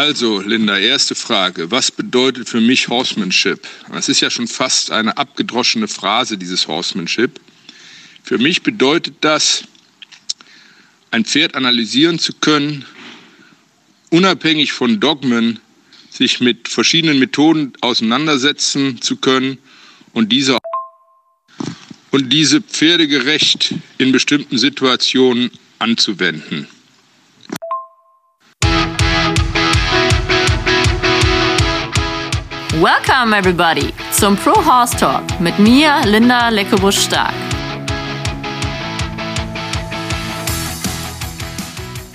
Also, Linda, erste Frage. Was bedeutet für mich Horsemanship? Es ist ja schon fast eine abgedroschene Phrase, dieses Horsemanship. Für mich bedeutet das, ein Pferd analysieren zu können, unabhängig von Dogmen sich mit verschiedenen Methoden auseinandersetzen zu können und diese und diese pferdegerecht in bestimmten Situationen anzuwenden. Welcome everybody zum Pro Horse Talk mit mir, Linda Leckebusch-Stark.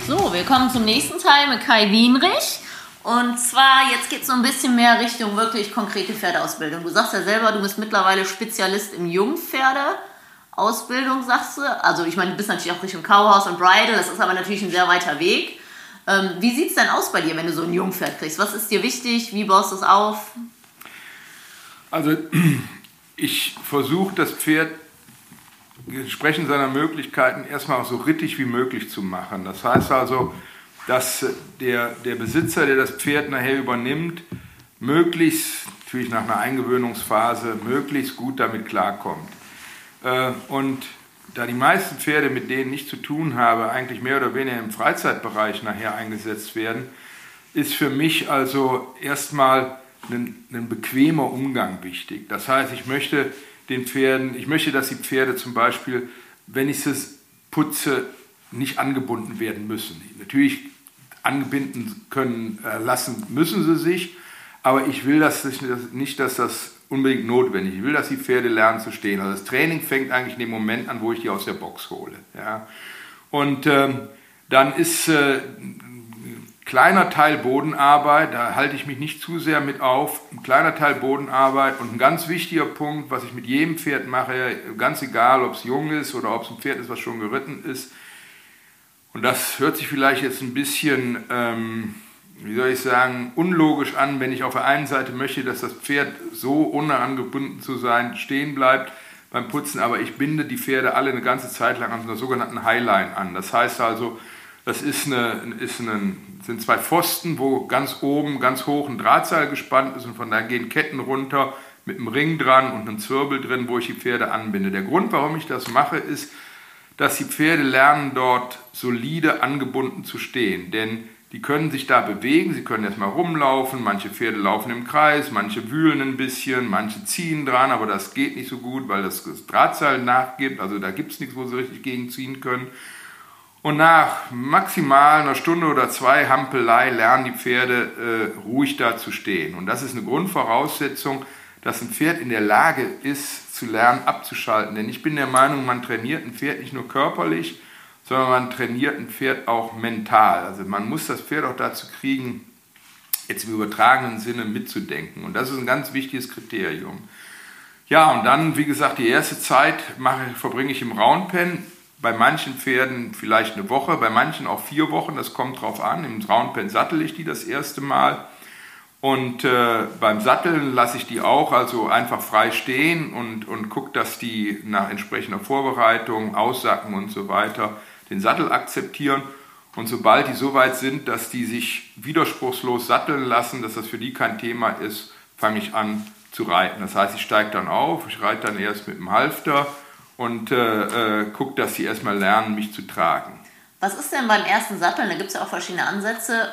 So, wir kommen zum nächsten Teil mit Kai Wienrich. Und zwar, jetzt geht es so ein bisschen mehr Richtung wirklich konkrete Pferdeausbildung. Du sagst ja selber, du bist mittlerweile Spezialist im Jungpferdeausbildung, sagst du. Also ich meine, du bist natürlich auch Richtung Cowhouse und Bridal, das ist aber natürlich ein sehr weiter Weg. Ähm, wie sieht es denn aus bei dir, wenn du so ein Jungpferd kriegst? Was ist dir wichtig? Wie baust du es auf? Also ich versuche das Pferd entsprechend seiner Möglichkeiten erstmal so rittig wie möglich zu machen. Das heißt also, dass der, der Besitzer, der das Pferd nachher übernimmt, möglichst, natürlich nach einer Eingewöhnungsphase, möglichst gut damit klarkommt. Äh, und da die meisten Pferde, mit denen ich zu tun habe, eigentlich mehr oder weniger im Freizeitbereich nachher eingesetzt werden, ist für mich also erstmal ein, ein bequemer Umgang wichtig. Das heißt, ich möchte den Pferden, ich möchte, dass die Pferde zum Beispiel, wenn ich es putze, nicht angebunden werden müssen. Natürlich angebinden können äh, lassen müssen sie sich, aber ich will das nicht, dass das unbedingt notwendig ist. Ich will, dass die Pferde lernen zu stehen. Also das Training fängt eigentlich in dem Moment an, wo ich die aus der Box hole. Ja. Und ähm, dann ist äh, kleiner Teil Bodenarbeit, da halte ich mich nicht zu sehr mit auf, ein kleiner Teil Bodenarbeit und ein ganz wichtiger Punkt, was ich mit jedem Pferd mache, ganz egal, ob es jung ist oder ob es ein Pferd ist, was schon geritten ist, und das hört sich vielleicht jetzt ein bisschen, ähm, wie soll ich sagen, unlogisch an, wenn ich auf der einen Seite möchte, dass das Pferd so ohne angebunden zu sein stehen bleibt beim Putzen, aber ich binde die Pferde alle eine ganze Zeit lang an einer sogenannten Highline an. Das heißt also, das ist eine, ist eine, sind zwei Pfosten, wo ganz oben, ganz hoch ein Drahtseil gespannt ist und von da gehen Ketten runter mit einem Ring dran und einem Zwirbel drin, wo ich die Pferde anbinde. Der Grund, warum ich das mache, ist, dass die Pferde lernen, dort solide angebunden zu stehen. Denn die können sich da bewegen, sie können erstmal rumlaufen, manche Pferde laufen im Kreis, manche wühlen ein bisschen, manche ziehen dran, aber das geht nicht so gut, weil das Drahtseil nachgibt, also da gibt es nichts, wo sie richtig gegenziehen können. Und nach maximal einer Stunde oder zwei Hampelei lernen die Pferde äh, ruhig da zu stehen. Und das ist eine Grundvoraussetzung, dass ein Pferd in der Lage ist, zu lernen, abzuschalten. Denn ich bin der Meinung, man trainiert ein Pferd nicht nur körperlich, sondern man trainiert ein Pferd auch mental. Also man muss das Pferd auch dazu kriegen, jetzt im übertragenen Sinne mitzudenken. Und das ist ein ganz wichtiges Kriterium. Ja, und dann, wie gesagt, die erste Zeit mache, verbringe ich im Roundpen. Bei manchen Pferden vielleicht eine Woche, bei manchen auch vier Wochen, das kommt drauf an. Im Roundpen sattel ich die das erste Mal. Und äh, beim Satteln lasse ich die auch also einfach frei stehen und, und gucke, dass die nach entsprechender Vorbereitung, Aussacken und so weiter den Sattel akzeptieren. Und sobald die so weit sind, dass die sich widerspruchslos satteln lassen, dass das für die kein Thema ist, fange ich an zu reiten. Das heißt, ich steige dann auf, ich reite dann erst mit dem Halfter und äh, äh, gucke, dass sie erstmal lernen, mich zu tragen. Was ist denn beim ersten Satteln? Da gibt es ja auch verschiedene Ansätze.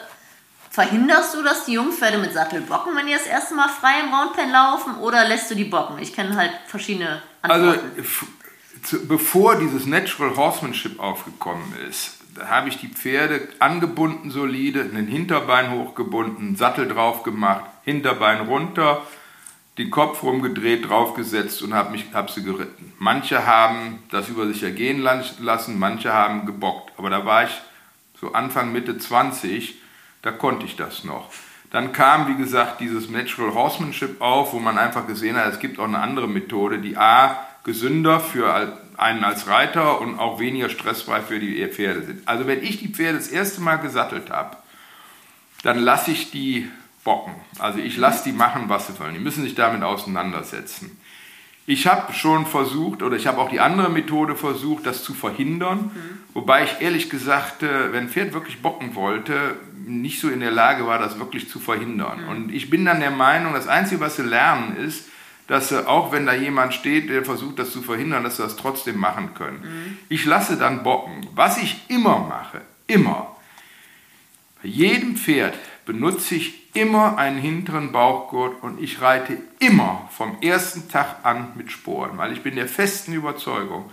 Verhinderst du, dass die Jungpferde mit Sattel bocken, wenn die das erste Mal frei im Roundpen laufen, oder lässt du die bocken? Ich kenne halt verschiedene Antworten. Also, bevor dieses Natural Horsemanship aufgekommen ist, da habe ich die Pferde angebunden solide, ein Hinterbein hochgebunden, Sattel drauf gemacht, Hinterbein runter, den Kopf rumgedreht, draufgesetzt und habe hab sie geritten. Manche haben das über sich ergehen lassen, manche haben gebockt. Aber da war ich so Anfang, Mitte 20 da konnte ich das noch. Dann kam, wie gesagt, dieses Natural Horsemanship auf, wo man einfach gesehen hat, es gibt auch eine andere Methode, die A, gesünder für einen als Reiter und auch weniger stressfrei für die Pferde sind. Also wenn ich die Pferde das erste Mal gesattelt habe, dann lasse ich die bocken. Also ich lasse die machen, was sie wollen. Die müssen sich damit auseinandersetzen. Ich habe schon versucht, oder ich habe auch die andere Methode versucht, das zu verhindern. Mhm. Wobei ich ehrlich gesagt, wenn ein Pferd wirklich bocken wollte, nicht so in der Lage war, das wirklich zu verhindern. Mhm. Und ich bin dann der Meinung, das Einzige, was sie lernen, ist, dass sie, auch wenn da jemand steht, der versucht, das zu verhindern, dass sie das trotzdem machen können. Mhm. Ich lasse dann bocken. Was ich immer mache, immer, bei jedem Pferd benutze ich immer einen hinteren Bauchgurt und ich reite immer vom ersten Tag an mit Sporen, weil ich bin der festen Überzeugung,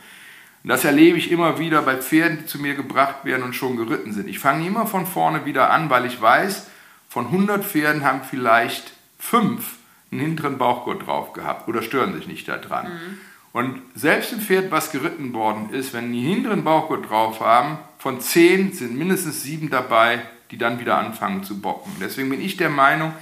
und das erlebe ich immer wieder bei Pferden, die zu mir gebracht werden und schon geritten sind. Ich fange immer von vorne wieder an, weil ich weiß, von 100 Pferden haben vielleicht fünf einen hinteren Bauchgurt drauf gehabt oder stören sich nicht daran. Mhm. Und selbst ein Pferd, was geritten worden ist, wenn die hinteren Bauchgurt drauf haben, von zehn sind mindestens sieben dabei, die dann wieder anfangen zu bocken. Deswegen bin ich der Meinung,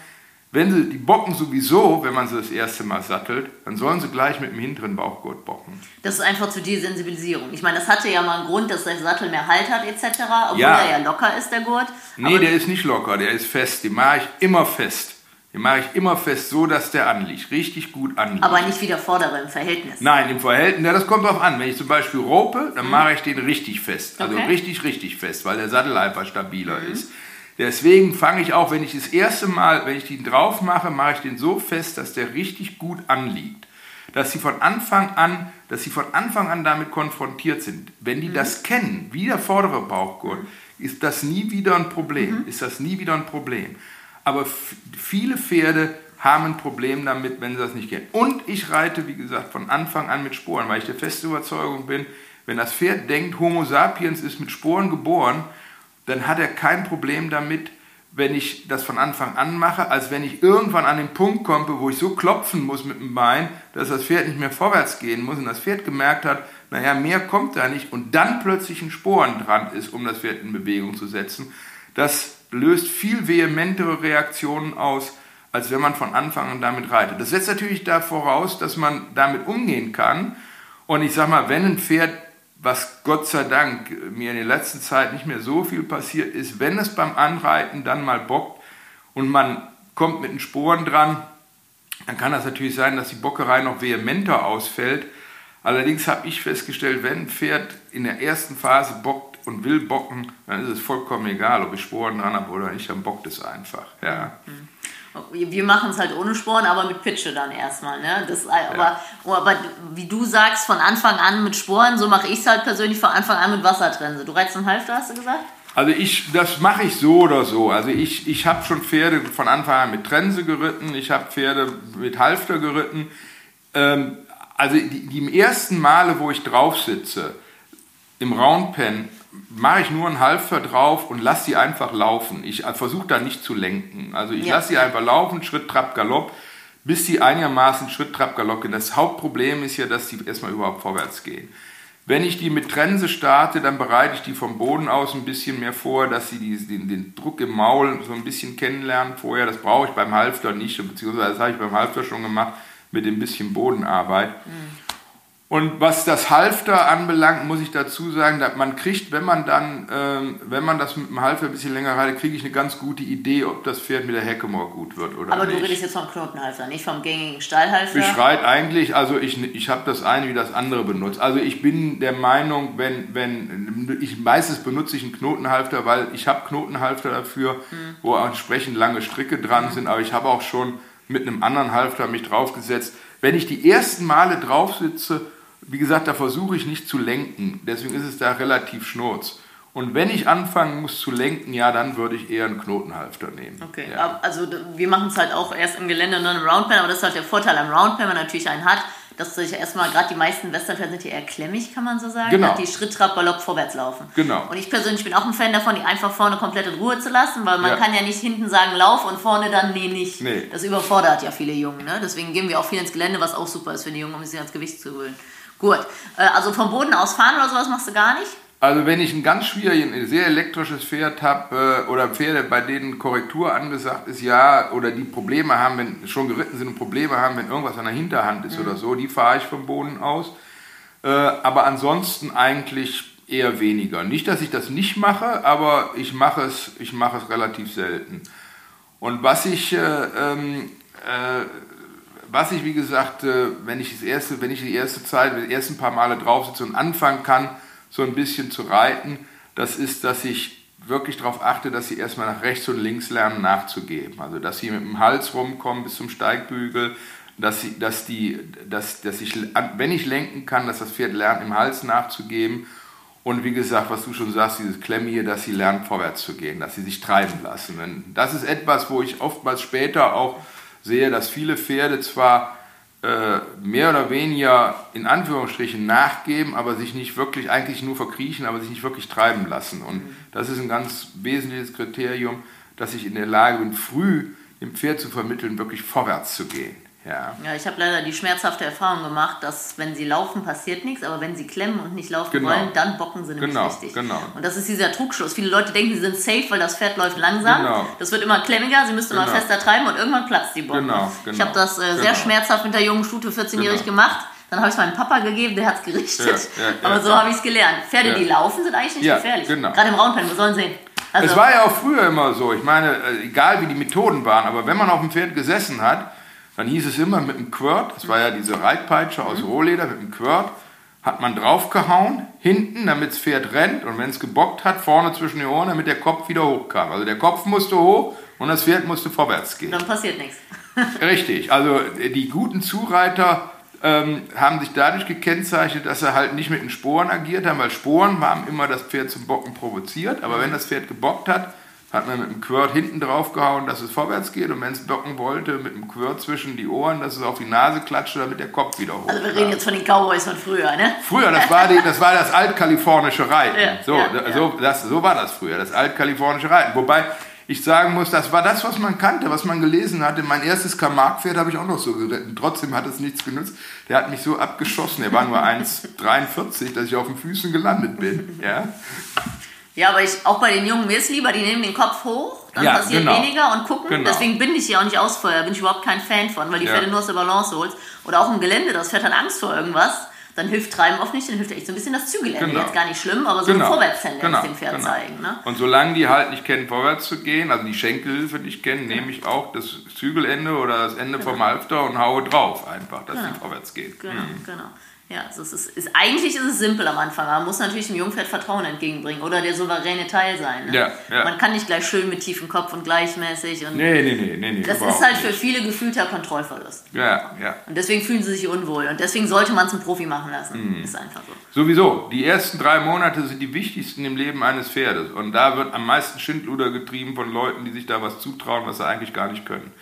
wenn sie die bocken sowieso, wenn man sie das erste Mal sattelt, dann sollen sie gleich mit dem hinteren Bauchgurt bocken. Das ist einfach zu Desensibilisierung. Ich meine, das hatte ja mal einen Grund, dass der Sattel mehr Halt hat etc., obwohl ja. er ja locker ist, der Gurt. Nee, Aber der ist nicht locker, der ist fest. Den mache ich immer fest. Den mache ich immer fest, so dass der anliegt, richtig gut anliegt. Aber nicht wie der vordere im Verhältnis. Nein, im Verhältnis, ja, das kommt drauf an. Wenn ich zum Beispiel rope, dann mhm. mache ich den richtig fest. Also okay. richtig, richtig fest, weil der Sattel einfach stabiler mhm. ist. Deswegen fange ich auch, wenn ich das erste Mal, wenn ich den drauf mache, mache ich den so fest, dass der richtig gut anliegt. Dass sie von Anfang an, dass sie von Anfang an damit konfrontiert sind. Wenn die mhm. das kennen, wie der vordere Bauchgurt, ist das nie wieder ein Problem. Mhm. Ist das nie wieder ein Problem. Aber viele Pferde haben ein Problem damit, wenn sie das nicht kennen. Und ich reite, wie gesagt, von Anfang an mit Sporen, weil ich der feste Überzeugung bin, wenn das Pferd denkt, Homo sapiens ist mit Sporen geboren, dann hat er kein Problem damit, wenn ich das von Anfang an mache, als wenn ich irgendwann an den Punkt komme, wo ich so klopfen muss mit dem Bein, dass das Pferd nicht mehr vorwärts gehen muss und das Pferd gemerkt hat, naja, mehr kommt da nicht und dann plötzlich ein Sporen dran ist, um das Pferd in Bewegung zu setzen. Das löst viel vehementere Reaktionen aus, als wenn man von Anfang an damit reitet. Das setzt natürlich da voraus, dass man damit umgehen kann. Und ich sage mal, wenn ein Pferd was Gott sei Dank mir in der letzten Zeit nicht mehr so viel passiert ist, wenn es beim Anreiten dann mal bockt und man kommt mit den Sporen dran, dann kann das natürlich sein, dass die Bockerei noch vehementer ausfällt. Allerdings habe ich festgestellt, wenn ein Pferd in der ersten Phase bockt und will bocken, dann ist es vollkommen egal, ob ich Sporen dran habe oder nicht, dann bockt es einfach. Ja. Mhm wir machen es halt ohne Sporen, aber mit Pitsche dann erstmal. Ne? Das, ja. aber, oh, aber wie du sagst, von Anfang an mit Sporen, so mache ich es halt persönlich von Anfang an mit Wassertrense. Du reizt einen Halfter, hast du gesagt? Also ich, das mache ich so oder so. Also ich, ich habe schon Pferde von Anfang an mit Trense geritten, ich habe Pferde mit Halfter geritten. Ähm, also die, die ersten Male, wo ich drauf sitze, im Roundpen, mache ich nur einen Halfter drauf und lasse sie einfach laufen. Ich versuche da nicht zu lenken. Also ich ja. lasse sie einfach laufen, Schritt, Trab, Galopp, bis sie einigermaßen Schritt, Trab, Galopp gehen. Das Hauptproblem ist ja, dass sie erstmal überhaupt vorwärts gehen. Wenn ich die mit Trense starte, dann bereite ich die vom Boden aus ein bisschen mehr vor, dass sie die, den, den, Druck im Maul so ein bisschen kennenlernen vorher. Das brauche ich beim Halfter nicht, beziehungsweise das habe ich beim Halfter schon gemacht mit ein bisschen Bodenarbeit. Mhm. Und was das Halfter anbelangt, muss ich dazu sagen, dass man kriegt, wenn man dann, ähm, wenn man das mit dem Halfter ein bisschen länger reitet, kriege ich eine ganz gute Idee, ob das Pferd mit der Heckemore gut wird oder Aber nicht. du redest jetzt vom Knotenhalfter, nicht vom gängigen Stallhalfter? Ich reite eigentlich, also ich, ich habe das eine wie das andere benutzt. Also ich bin der Meinung, wenn, wenn ich meistens benutze ich einen Knotenhalfter, weil ich habe Knotenhalfter dafür, hm. wo entsprechend lange Stricke dran hm. sind, aber ich habe auch schon mit einem anderen Halfter mich draufgesetzt. Wenn ich die ersten Male drauf sitze, wie gesagt, da versuche ich nicht zu lenken. Deswegen ist es da relativ schnurz. Und wenn ich anfangen muss zu lenken, ja, dann würde ich eher einen Knotenhalfter nehmen. Okay, ja. also wir machen es halt auch erst im Gelände und dann im Roundpen, aber das ist halt der Vorteil am Roundpen, wenn man natürlich einen hat, dass sich erstmal, gerade die meisten Westernpferde sind hier eher klemmig, kann man so sagen, genau. die Schritt, Trab, Galopp vorwärts laufen. Genau. Und ich persönlich bin auch ein Fan davon, die einfach vorne komplett in Ruhe zu lassen, weil man ja. kann ja nicht hinten sagen, lauf und vorne dann, nee, nicht. Nee. Das überfordert ja viele Jungen, ne? deswegen gehen wir auch viel ins Gelände, was auch super ist für die Jungen, um sich ans Gewicht zu gewöhnen. Gut. Äh, also vom Boden aus fahren oder sowas machst du gar nicht? Also wenn ich ein ganz schwieriges, sehr elektrisches Pferd habe äh, oder Pferde, bei denen Korrektur angesagt ist, ja, oder die Probleme haben, wenn schon geritten sind und Probleme haben, wenn irgendwas an der Hinterhand ist mhm. oder so, die fahre ich vom Boden aus. Äh, aber ansonsten eigentlich eher weniger. Nicht, dass ich das nicht mache, aber ich mache es, ich mache es relativ selten. Und was ich äh, ähm, äh, was ich, wie gesagt, äh, wenn ich, das erste, wenn ich die erste Zeit, die ersten paar Male drauf sitze und anfangen kann, so ein bisschen zu reiten, das ist, dass ich wirklich darauf achte, dass sie erstmal nach rechts und links lernen nachzugeben. Also dass sie mit dem Hals rumkommen bis zum Steigbügel, dass, sie, dass, die, dass, dass ich, wenn ich lenken kann, dass das Pferd lernt, im Hals nachzugeben. Und wie gesagt, was du schon sagst, dieses Klemme hier, dass sie lernen, vorwärts zu gehen, dass sie sich treiben lassen. Und das ist etwas, wo ich oftmals später auch sehe, dass viele Pferde zwar äh, mehr oder weniger in Anführungsstrichen nachgeben, aber sich nicht wirklich, eigentlich nur verkriechen, aber sich nicht wirklich treiben lassen. Und das ist ein ganz wesentliches Kriterium, dass ich in der Lage bin, früh dem Pferd zu vermitteln, wirklich vorwärts zu gehen. Ja, ja ich habe leider die schmerzhafte Erfahrung gemacht, dass wenn sie laufen, passiert nichts, aber wenn sie klemmen und nicht laufen genau. wollen, dann bocken sie nämlich genau, richtig. Genau. Und das ist dieser Trugschluss. Viele Leute denken, sie sind safe, weil das Pferd läuft langsam. Genau. Das wird immer klemmiger, sie müssten genau. immer fester treiben und irgendwann platzt die Bocke. Genau, Ich habe das äh, sehr schmerzhaft mit der jungen Stute 14-jährig gemacht. Dann habe ich es meinem Papa gegeben, der hat es gerichtet. Ja, ja, aber so habe ich es gelernt. Pferde, die laufen, sind eigentlich nicht gefährlich. Genau. Gerade im Raunpen, wir sollen sehen. Also, es war ja auch früher immer so. Ich meine, äh, egal wie die Methoden waren, aber wenn man auf dem Pferd gesessen hat, dann hieß es immer mit dem Quirt, das war ja diese Reitpeitsche aus Rohleder, mit dem Quirt, hat man draufgehauen, hinten, damit das Pferd rennt und wenn es gebockt hat, vorne zwischen den Ohren, damit der Kopf wieder hochkam. Also der Kopf musste hoch und das Pferd musste vorwärts gehen. Dann passiert nichts. Richtig, also die guten Zureiter ähm, haben sich dadurch gekennzeichnet, dass sie halt nicht mit den Sporen agiert haben, weil Sporen haben immer das Pferd zum Bocken provoziert, aber wenn das Pferd gebockt hat, hat man mit dem Quirt hinten drauf gehauen, dass es vorwärts geht und wenn es bocken wollte, mit dem Quirt zwischen die Ohren, dass es auf die Nase klatschte, damit der Kopf wieder hoch Also wir reden jetzt von den Cowboys von früher, ne? Früher, das war, die, das, war das altkalifornische Reiten. Ja, so, ja, so, das, so war das früher, das altkalifornische Reiten. Wobei ich sagen muss, das war das, was man kannte, was man gelesen hatte. Mein erstes Kamark-Pferd habe ich auch noch so geritten. Trotzdem hat es nichts genutzt. Der hat mich so abgeschossen. Er war nur 1,43, dass ich auf den Füßen gelandet bin. Ja. Ja, aber ich, auch bei den Jungen, mir ist lieber, die nehmen den Kopf hoch, dann Ja, passiert genau. weniger und gucken. Genau. Deswegen bin ich hier auch nicht Ausfeuer, bin ich überhaupt kein Fan von, weil die Ja. Pferde nur aus der Balance holst. Oder auch im Gelände, das Pferd hat Angst vor irgendwas. Dann hilft Treiben oft nicht, dann hilft echt so ein bisschen das Zügelende. Genau. Jetzt gar nicht schlimm, aber so Genau. eine Vorwärtstendenz Genau, dem Pferd genau. zeigen. Ne? Und solange die halt nicht kennen, vorwärts zu gehen, also die Schenkelhilfe nicht kennen, nehme ich auch das Zügelende oder das Ende vom Halfter und haue drauf einfach, dass Genau. die vorwärts geht. Genau, genau. Ja, also es ist, ist, eigentlich ist es simpel am Anfang, aber man muss natürlich dem Jungpferd Vertrauen entgegenbringen oder der souveräne Teil sein. Ne? Ja, ja. Man kann nicht gleich schön mit tiefem Kopf und gleichmäßig. Und Nee, nee, nee, nee, nee. das ist halt für viele gefühlter Kontrollverlust. Ja, ja. Und deswegen fühlen sie sich unwohl. Und deswegen sollte man es einen Profi machen lassen. Mhm. Ist einfach so. Sowieso, die ersten drei Monate sind die wichtigsten im Leben eines Pferdes. Und da wird am meisten Schindluder getrieben von Leuten, die sich da was zutrauen, was sie eigentlich gar nicht können.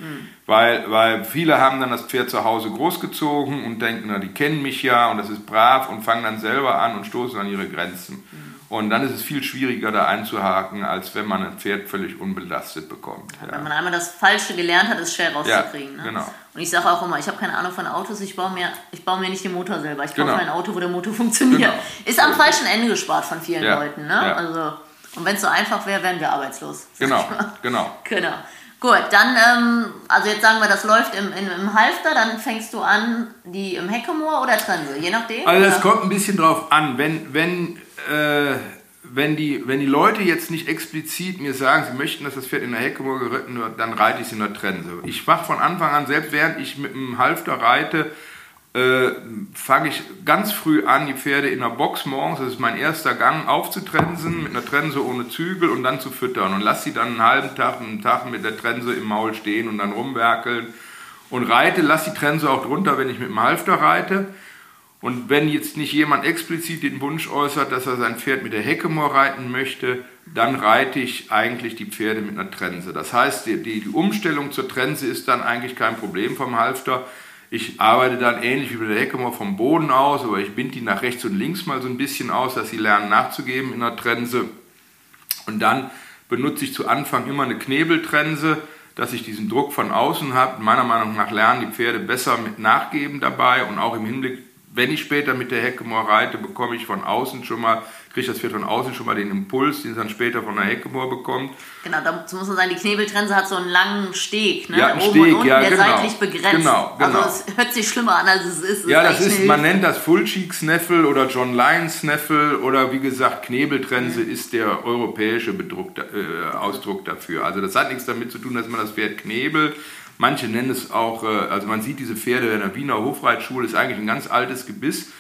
Weil, weil viele haben dann das Pferd zu Hause großgezogen und denken, na, die kennen mich ja und das ist brav und fangen dann selber an und stoßen an ihre Grenzen. Und dann ist es viel schwieriger, da einzuhaken, als wenn man ein Pferd völlig unbelastet bekommt. Wenn Ja. man einmal das Falsche gelernt hat, ist schwer rauszukriegen. Ja, ne? genau. Und ich sage auch immer, ich habe keine Ahnung von Autos, ich baue mir, ich baue mir nicht den Motor selber. Ich kaufe Genau. mir ein Auto, wo der Motor funktioniert. Genau. Ist am falschen Ende gespart von vielen Ja, Leuten. Ne? Also, und wenn es so einfach wäre, wären wir arbeitslos. Genau, mal. genau. Genau. Gut, dann, ähm, also jetzt sagen wir, das läuft im, im, im Halfter, dann fängst du an, die im Heckemoor oder Trense, je nachdem. Also es oder? kommt ein bisschen drauf an, wenn, wenn, äh, wenn, die, wenn die Leute jetzt nicht explizit mir sagen, sie möchten, dass das Pferd in der Heckemoor geritten wird, dann reite ich es in der Trense. Ich mache von Anfang an, selbst während ich mit dem Halfter reite, äh, fange ich ganz früh an, die Pferde in der Box morgens, das ist mein erster Gang, aufzutrensen, mit einer Trense ohne Zügel und dann zu füttern. Und lasse sie dann einen halben Tag, einen Tag mit der Trense im Maul stehen und dann rumwerkeln. Und reite, lasse die Trense auch drunter, wenn ich mit dem Halfter reite. Und wenn jetzt nicht jemand explizit den Wunsch äußert, dass er sein Pferd mit der Heckemoor reiten möchte, dann reite ich eigentlich die Pferde mit einer Trense. Das heißt, die, die Umstellung zur Trense ist dann eigentlich kein Problem vom Halfter. Ich arbeite dann ähnlich wie bei der Heckemoor vom Boden aus, aber ich binde die nach rechts und links mal so ein bisschen aus, dass sie lernen nachzugeben in der Trense. Und dann benutze ich zu Anfang immer eine Knebeltrense, dass ich diesen Druck von außen habe. Meiner Meinung nach lernen die Pferde besser mit Nachgeben dabei und auch im Hinblick, wenn ich später mit der Heckemoor reite, bekomme ich von außen schon mal, kriege das Pferd von außen schon mal den Impuls, den es dann später von der Heckemoor bekommt. Genau, dazu muss man sagen, die Knebeltrense hat so einen langen Steg, ne? Ja, einen oben Steg, und unten, ja, der genau. seitlich begrenzt. Genau, genau. Also es hört sich schlimmer an, als es ist. Ja, das ist, man nennt das Full-Cheek Snaffle oder John Lyon Snaffle oder wie gesagt Knebeltrense ist der europäische Bedruck, äh, Ausdruck dafür. Also das hat nichts damit zu tun, dass man das Pferd knebelt. Manche nennen es auch, äh, also man sieht diese Pferde in der Wiener Hofreitschule, ist eigentlich ein ganz altes Gebiss.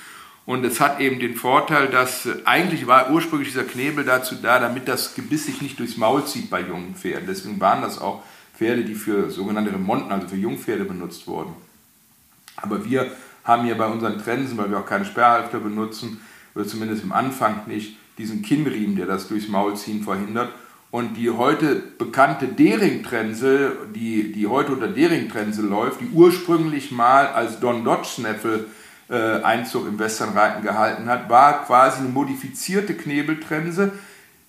Und es hat eben den Vorteil, dass äh, eigentlich war ursprünglich dieser Knebel dazu da, damit das Gebiss sich nicht durchs Maul zieht bei jungen Pferden. Deswegen waren das auch Pferde, die für sogenannte Remonten, also für Jungpferde benutzt wurden. Aber wir haben hier bei unseren Trensen, weil wir auch keine Sperrhalfter benutzen, oder zumindest im Anfang nicht, diesen Kinnriemen, der das durchs Maul ziehen verhindert. Und die heute bekannte Dering-Trense, die, die heute unter Dering-Trense läuft, die ursprünglich mal als Don Dodge Snaffle äh, Einzug im Westernreiten gehalten hat, war quasi eine modifizierte Knebeltrense,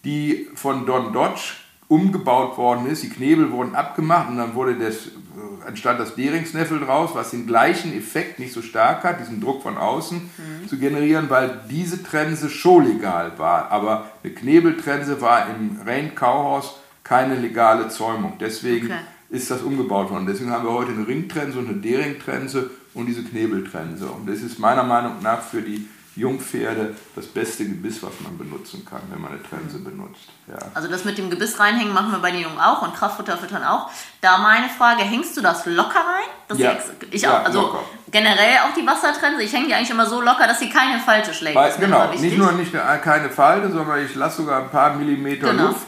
die von Don Dodge umgebaut worden ist. Die Knebel wurden abgemacht und dann wurde das, äh, entstand das Deringsneffel draus, was den gleichen Effekt nicht so stark hat, diesen Druck von außen mhm. zu generieren, weil diese Trense schon legal war. Aber eine Knebeltrense war im Rain Kauhaus keine legale Zäumung. Deswegen okay. ist das umgebaut worden. Deswegen haben wir heute eine Ringtrense und eine Deringtrense und diese Knebeltrense. Und das ist meiner Meinung nach für die Jungpferde das beste Gebiss, was man benutzen kann, wenn man eine Trense benutzt. Ja. Also das mit dem Gebiss reinhängen machen wir bei den Jungen auch und Kraftfutter füttern auch. Da meine Frage, hängst du das locker rein? Das ja, ich ja, auch, also locker. generell auch die Wassertrense, ich hänge die eigentlich immer so locker, dass sie keine Falte schlägt. Weil, genau, nicht nur nicht keine Falte, sondern ich lasse sogar ein paar Millimeter genau. Luft.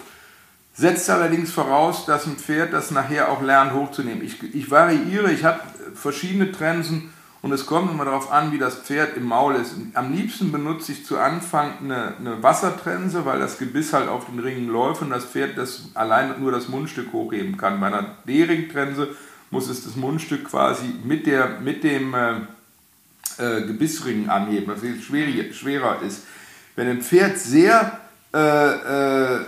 Setzt allerdings voraus, dass ein Pferd das nachher auch lernt hochzunehmen. Ich, ich variiere, ich habe verschiedene Trensen und es kommt immer darauf an, wie das Pferd im Maul ist. Am liebsten benutze ich zu Anfang eine, eine Wassertrense, weil das Gebiss halt auf den Ringen läuft und das Pferd das allein nur das Mundstück hochheben kann. Bei einer D-Ring-Trense muss es das Mundstück quasi mit, der, mit dem äh, äh, Gebissring anheben, was viel schwer, schwerer ist. Wenn ein Pferd sehr, äh, äh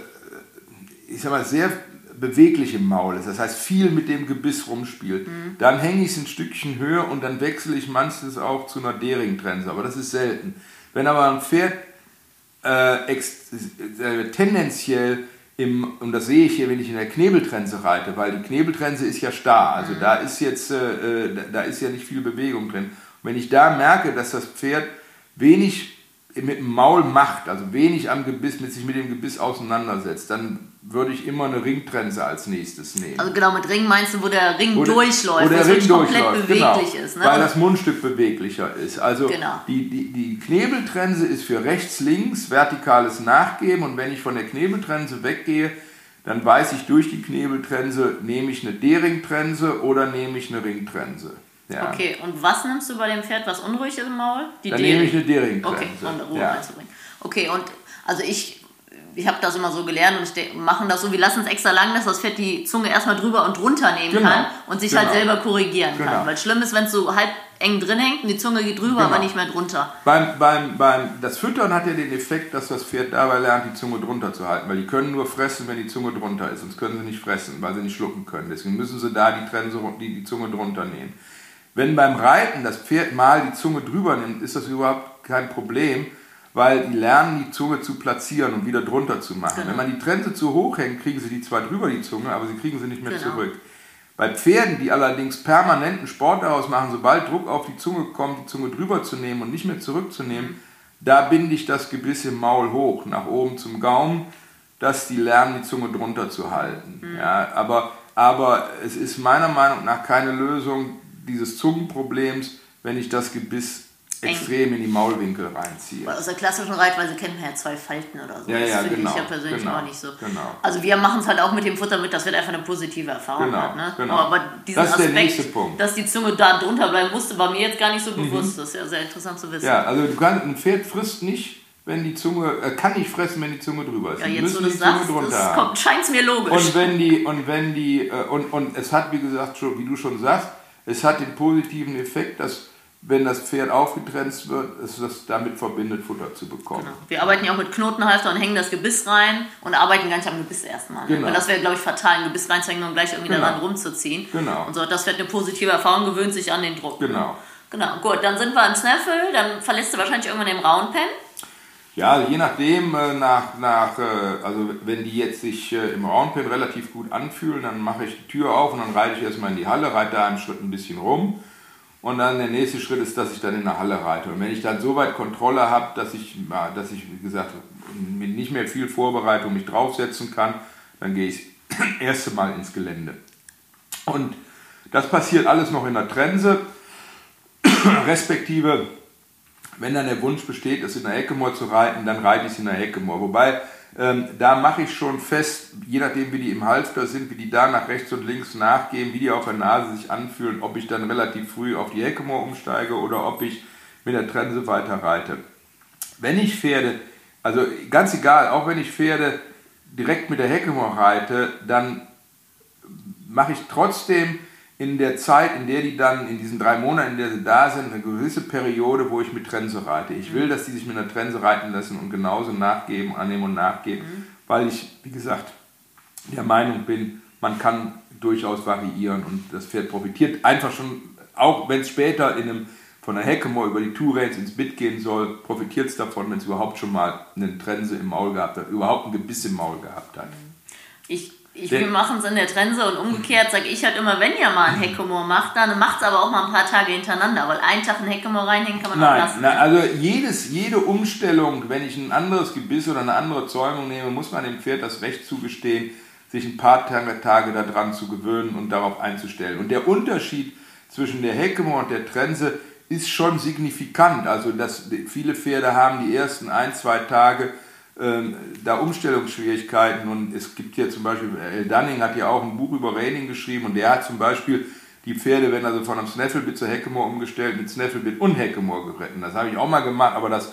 ich sag mal, sehr beweglich im Maul ist, das heißt viel mit dem Gebiss rumspielt, mhm. dann hänge ich es ein Stückchen höher und dann wechsle ich manches auch zu einer Dering-Trense, aber das ist selten. Wenn aber ein Pferd äh, äh, tendenziell im, und das sehe ich hier, wenn ich in der Knebeltrense reite, weil die Knebeltrense ist ja starr, also mhm. da ist jetzt, äh, äh da ist ja nicht viel Bewegung drin. Und wenn ich da merke, dass das Pferd wenig mit dem Maul macht, also wenig am Gebiss, mit sich mit dem Gebiss auseinandersetzt, dann würde ich immer eine Ringtrense als nächstes nehmen. Also genau, mit Ring meinst du, wo der Ring wo durchläuft, wo der Ring komplett durchläuft, beweglich genau, ist. Ne? Weil das Mundstück beweglicher ist. Also genau. die, die, die Knebeltrense ist für rechts-links, vertikales Nachgeben und wenn ich von der Knebeltrense weggehe, dann weiß ich durch die Knebeltrense, nehme ich eine D-Ringtrense oder nehme ich eine Ringtrense. Ja. Okay, und was nimmst du bei dem Pferd, was unruhig ist im Maul? Die Dann nehme ich eine Dering-Grenze. Okay, um Ruhe ja. einzubringen. Okay, und also ich, ich habe das immer so gelernt und ich machen das so, wir lassen es extra lang, dass das Pferd die Zunge erstmal drüber und drunter nehmen genau. kann und sich halt genau. halt selber korrigieren genau. kann. Weil schlimm ist, wenn es so halb eng drin hängt und die Zunge geht drüber, aber genau. nicht mehr drunter. Beim, beim, beim, das Füttern hat ja den Effekt, dass das Pferd dabei lernt, die Zunge drunter zu halten, weil die können nur fressen, wenn die Zunge drunter ist, sonst können sie nicht fressen, weil sie nicht schlucken können. Deswegen müssen sie da die, Trense, die, die Zunge drunter nehmen. Wenn beim Reiten das Pferd mal die Zunge drüber nimmt, ist das überhaupt kein Problem, weil die lernen, die Zunge zu platzieren und wieder drunter zu machen. Genau. Wenn man die Trense zu hoch hängt, kriegen sie die zwar drüber, die Zunge, aber sie kriegen sie nicht mehr genau. zurück. Bei Pferden, die allerdings permanenten Sport daraus machen, sobald Druck auf die Zunge kommt, die Zunge drüber zu nehmen und nicht mehr zurückzunehmen, mhm. da binde ich das Gebiss im Maul hoch, nach oben zum Gaumen, dass die lernen, die Zunge drunter zu halten. Mhm. Ja, aber, aber es ist meiner Meinung nach keine Lösung, dieses Zungenproblems, wenn ich das Gebiss extrem in die Maulwinkel reinziehe. Aus der klassischen Reitweise kennt man ja zwei Falten oder so. Ja, das ja, finde genau, ich ja persönlich genau, auch nicht so. Genau. Also wir machen es halt auch mit dem Futter mit, dass wir einfach eine positive Erfahrung genau, hat. Ne? Genau. Aber diesen das Aspekt, dass die Zunge da drunter bleiben musste, war mir jetzt gar nicht so mhm. bewusst. Das ist ja sehr interessant zu wissen. Ja, also kannst, ein Pferd frisst nicht wenn die Zunge, äh, kann nicht fressen, wenn die Zunge drüber ist. Ja, jetzt müssen die Zunge drunter scheint es mir logisch. Und wenn die, und wenn die, äh, und, und es hat, wie gesagt, schon, wie du schon sagst, es hat den positiven Effekt, dass wenn das Pferd aufgetrennt wird, es das damit verbindet, Futter zu bekommen. Genau. Wir arbeiten ja auch mit Knotenhalfter und hängen das Gebiss rein und arbeiten gar nicht am Gebiss erstmal. Ne? Genau. Weil das wäre, glaube ich, fatal, ein Gebiss reinzuhängen und gleich irgendwie genau. daran rumzuziehen. Genau. Und so das Pferd eine positive Erfahrung, gewöhnt sich an den Druck. Genau. Genau, gut, dann sind wir im Snaffle, dann verlässt du wahrscheinlich irgendwann den Roundpen. Ja, je nachdem, äh, nach, nach, äh, also wenn die jetzt sich äh, im Roundpen relativ gut anfühlen, dann mache ich die Tür auf und dann reite ich erstmal in die Halle, reite da einen Schritt ein bisschen rum. Und dann der nächste Schritt ist, dass ich dann in der Halle reite. Und wenn ich dann soweit Kontrolle habe, dass ich, dass ich, wie gesagt, mit nicht mehr viel Vorbereitung mich draufsetzen kann, dann gehe ich das erste Mal ins Gelände. Und das passiert alles noch in der Trense, respektive wenn dann der Wunsch besteht, es in der Heckemoor zu reiten, dann reite ich es in der Heckemoor. Wobei, ähm, da mache ich schon fest, je nachdem wie die im Halsbär sind, wie die da nach rechts und links nachgehen, wie die auf der Nase sich anfühlen, ob ich dann relativ früh auf die Heckemoor umsteige oder ob ich mit der Trense weiter reite. Wenn ich Pferde, also ganz egal, auch wenn ich Pferde direkt mit der Heckemoor reite, dann mache ich trotzdem in der Zeit, in der die dann, in diesen drei Monaten, in der sie da sind, eine gewisse Periode, wo ich mit Trense reite. Ich will, dass die sich mit einer Trense reiten lassen und genauso nachgeben, annehmen und nachgeben, mhm. weil ich, wie gesagt, der Meinung bin, man kann durchaus variieren und das Pferd profitiert einfach schon, auch wenn es später in einem, von der Heckemoor über die Tourrails ins Bit gehen soll, profitiert es davon, wenn es überhaupt schon mal eine Trense im Maul gehabt hat, überhaupt ein Gebiss im Maul gehabt hat. Ich ich, wir machen es in der Trense und umgekehrt sage ich halt immer, wenn ihr mal ein Heckemoor macht, dann macht es aber auch mal ein paar Tage hintereinander, weil einen Tag ein Heckemoor reinhängen kann man Nein, auch lassen. Nein, also jedes, jede Umstellung, wenn ich ein anderes Gebiss oder eine andere Zäumung nehme, muss man dem Pferd das Recht zugestehen, sich ein paar Tage, Tage daran zu gewöhnen und darauf einzustellen. Und der Unterschied zwischen der Heckemoor und der Trense ist schon signifikant. Also dass viele Pferde haben die ersten ein, zwei Tage ähm, da Umstellungsschwierigkeiten und es gibt hier zum Beispiel, El Dunning hat ja auch ein Buch über Raining geschrieben und der hat zum Beispiel die Pferde, wenn also von einem Snafflebit zur Heckemoor umgestellt, mit Snafflebit und Heckemoor geritten. Das habe ich auch mal gemacht, aber das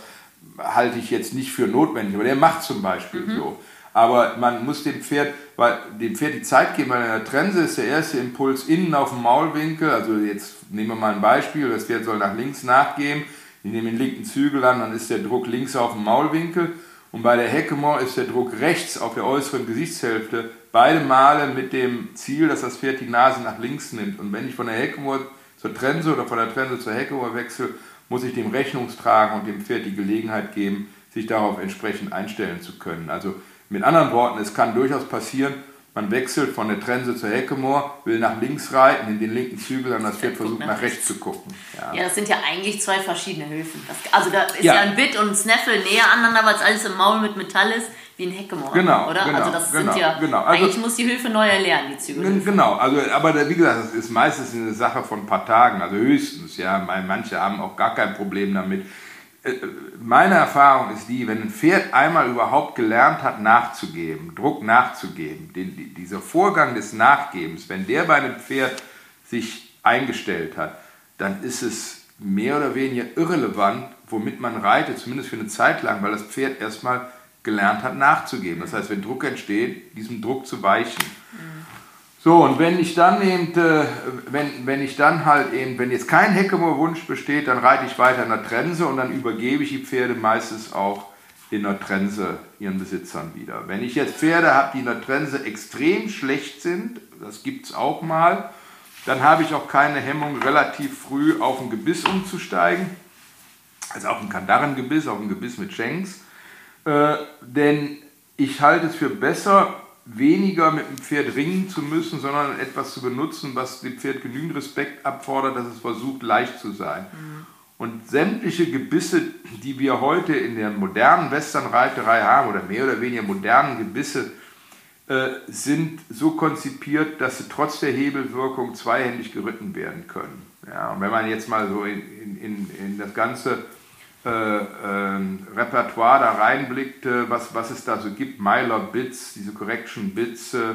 halte ich jetzt nicht für notwendig. Aber der macht zum Beispiel mhm. so. Aber man muss dem Pferd, weil dem Pferd die Zeit geben, weil in der Trense ist der erste Impuls innen auf dem Maulwinkel. Also jetzt nehmen wir mal ein Beispiel, das Pferd soll nach links nachgeben. Ich nehme den linken Zügel an, dann ist der Druck links auf dem Maulwinkel. Und bei der Heckemore ist der Druck rechts auf der äußeren Gesichtshälfte beide Male mit dem Ziel, dass das Pferd die Nase nach links nimmt. Und wenn ich von der Heckemore zur Trense oder von der Trense zur Heckemore wechsle, muss ich dem Rechnung tragen und dem Pferd die Gelegenheit geben, sich darauf entsprechend einstellen zu können. Also mit anderen Worten, es kann durchaus passieren, man wechselt von der Trense zur Heckemoor, will nach links reiten, in den linken Zügel, dann das Pferd versucht nach, nach rechts zu gucken. Ja. ja. das sind ja eigentlich zwei verschiedene Höfen. Das, also da ist ja. ja ein Bit und ein Snaffle näher aneinander, weil es alles im Maul mit Metall ist, wie ein Heckemoor. Genau, oder? Genau, also das genau, sind ja, genau. Also, eigentlich muss die Höfe neu erlernen, die Zügel. Genau, also, aber wie gesagt, das ist meistens eine Sache von ein paar Tagen, also höchstens, ja, manche haben auch gar kein Problem damit meine Erfahrung ist die, wenn ein Pferd einmal überhaupt gelernt hat, nachzugeben, Druck nachzugeben, den, dieser Vorgang des Nachgebens, wenn der bei einem Pferd sich eingestellt hat, dann ist es mehr oder weniger irrelevant, womit man reitet, zumindest für eine Zeit lang, weil das Pferd erstmal gelernt hat, nachzugeben. Das heißt, wenn Druck entsteht, diesem Druck zu weichen. So, und wenn ich dann eben, äh, wenn, wenn ich dann halt eben, wenn jetzt kein Heckemoor-Wunsch besteht, dann reite ich weiter in der Trense und dann übergebe ich die Pferde meistens auch in der Trense ihren Besitzern wieder. Wenn ich jetzt Pferde habe, die in der Trense extrem schlecht sind, das gibt es auch mal, dann habe ich auch keine Hemmung, relativ früh auf ein Gebiss umzusteigen, also auf ein Kandarrengebiss, auf ein Gebiss mit Schenks, äh, denn ich halte es für besser, weniger mit dem Pferd ringen zu müssen, sondern etwas zu benutzen, was dem Pferd genügend Respekt abfordert, dass es versucht, leicht zu sein. Mhm. Und sämtliche Gebisse, die wir heute in der modernen Westernreiterei haben, oder mehr oder weniger modernen Gebisse, äh, sind so konzipiert, dass sie trotz der Hebelwirkung zweihändig geritten werden können. Ja, und wenn man jetzt mal so in, in, in das ganze äh, äh, Repertoire da reinblickte, was, was es da so gibt, Myler Bits, diese Correction Bits, äh,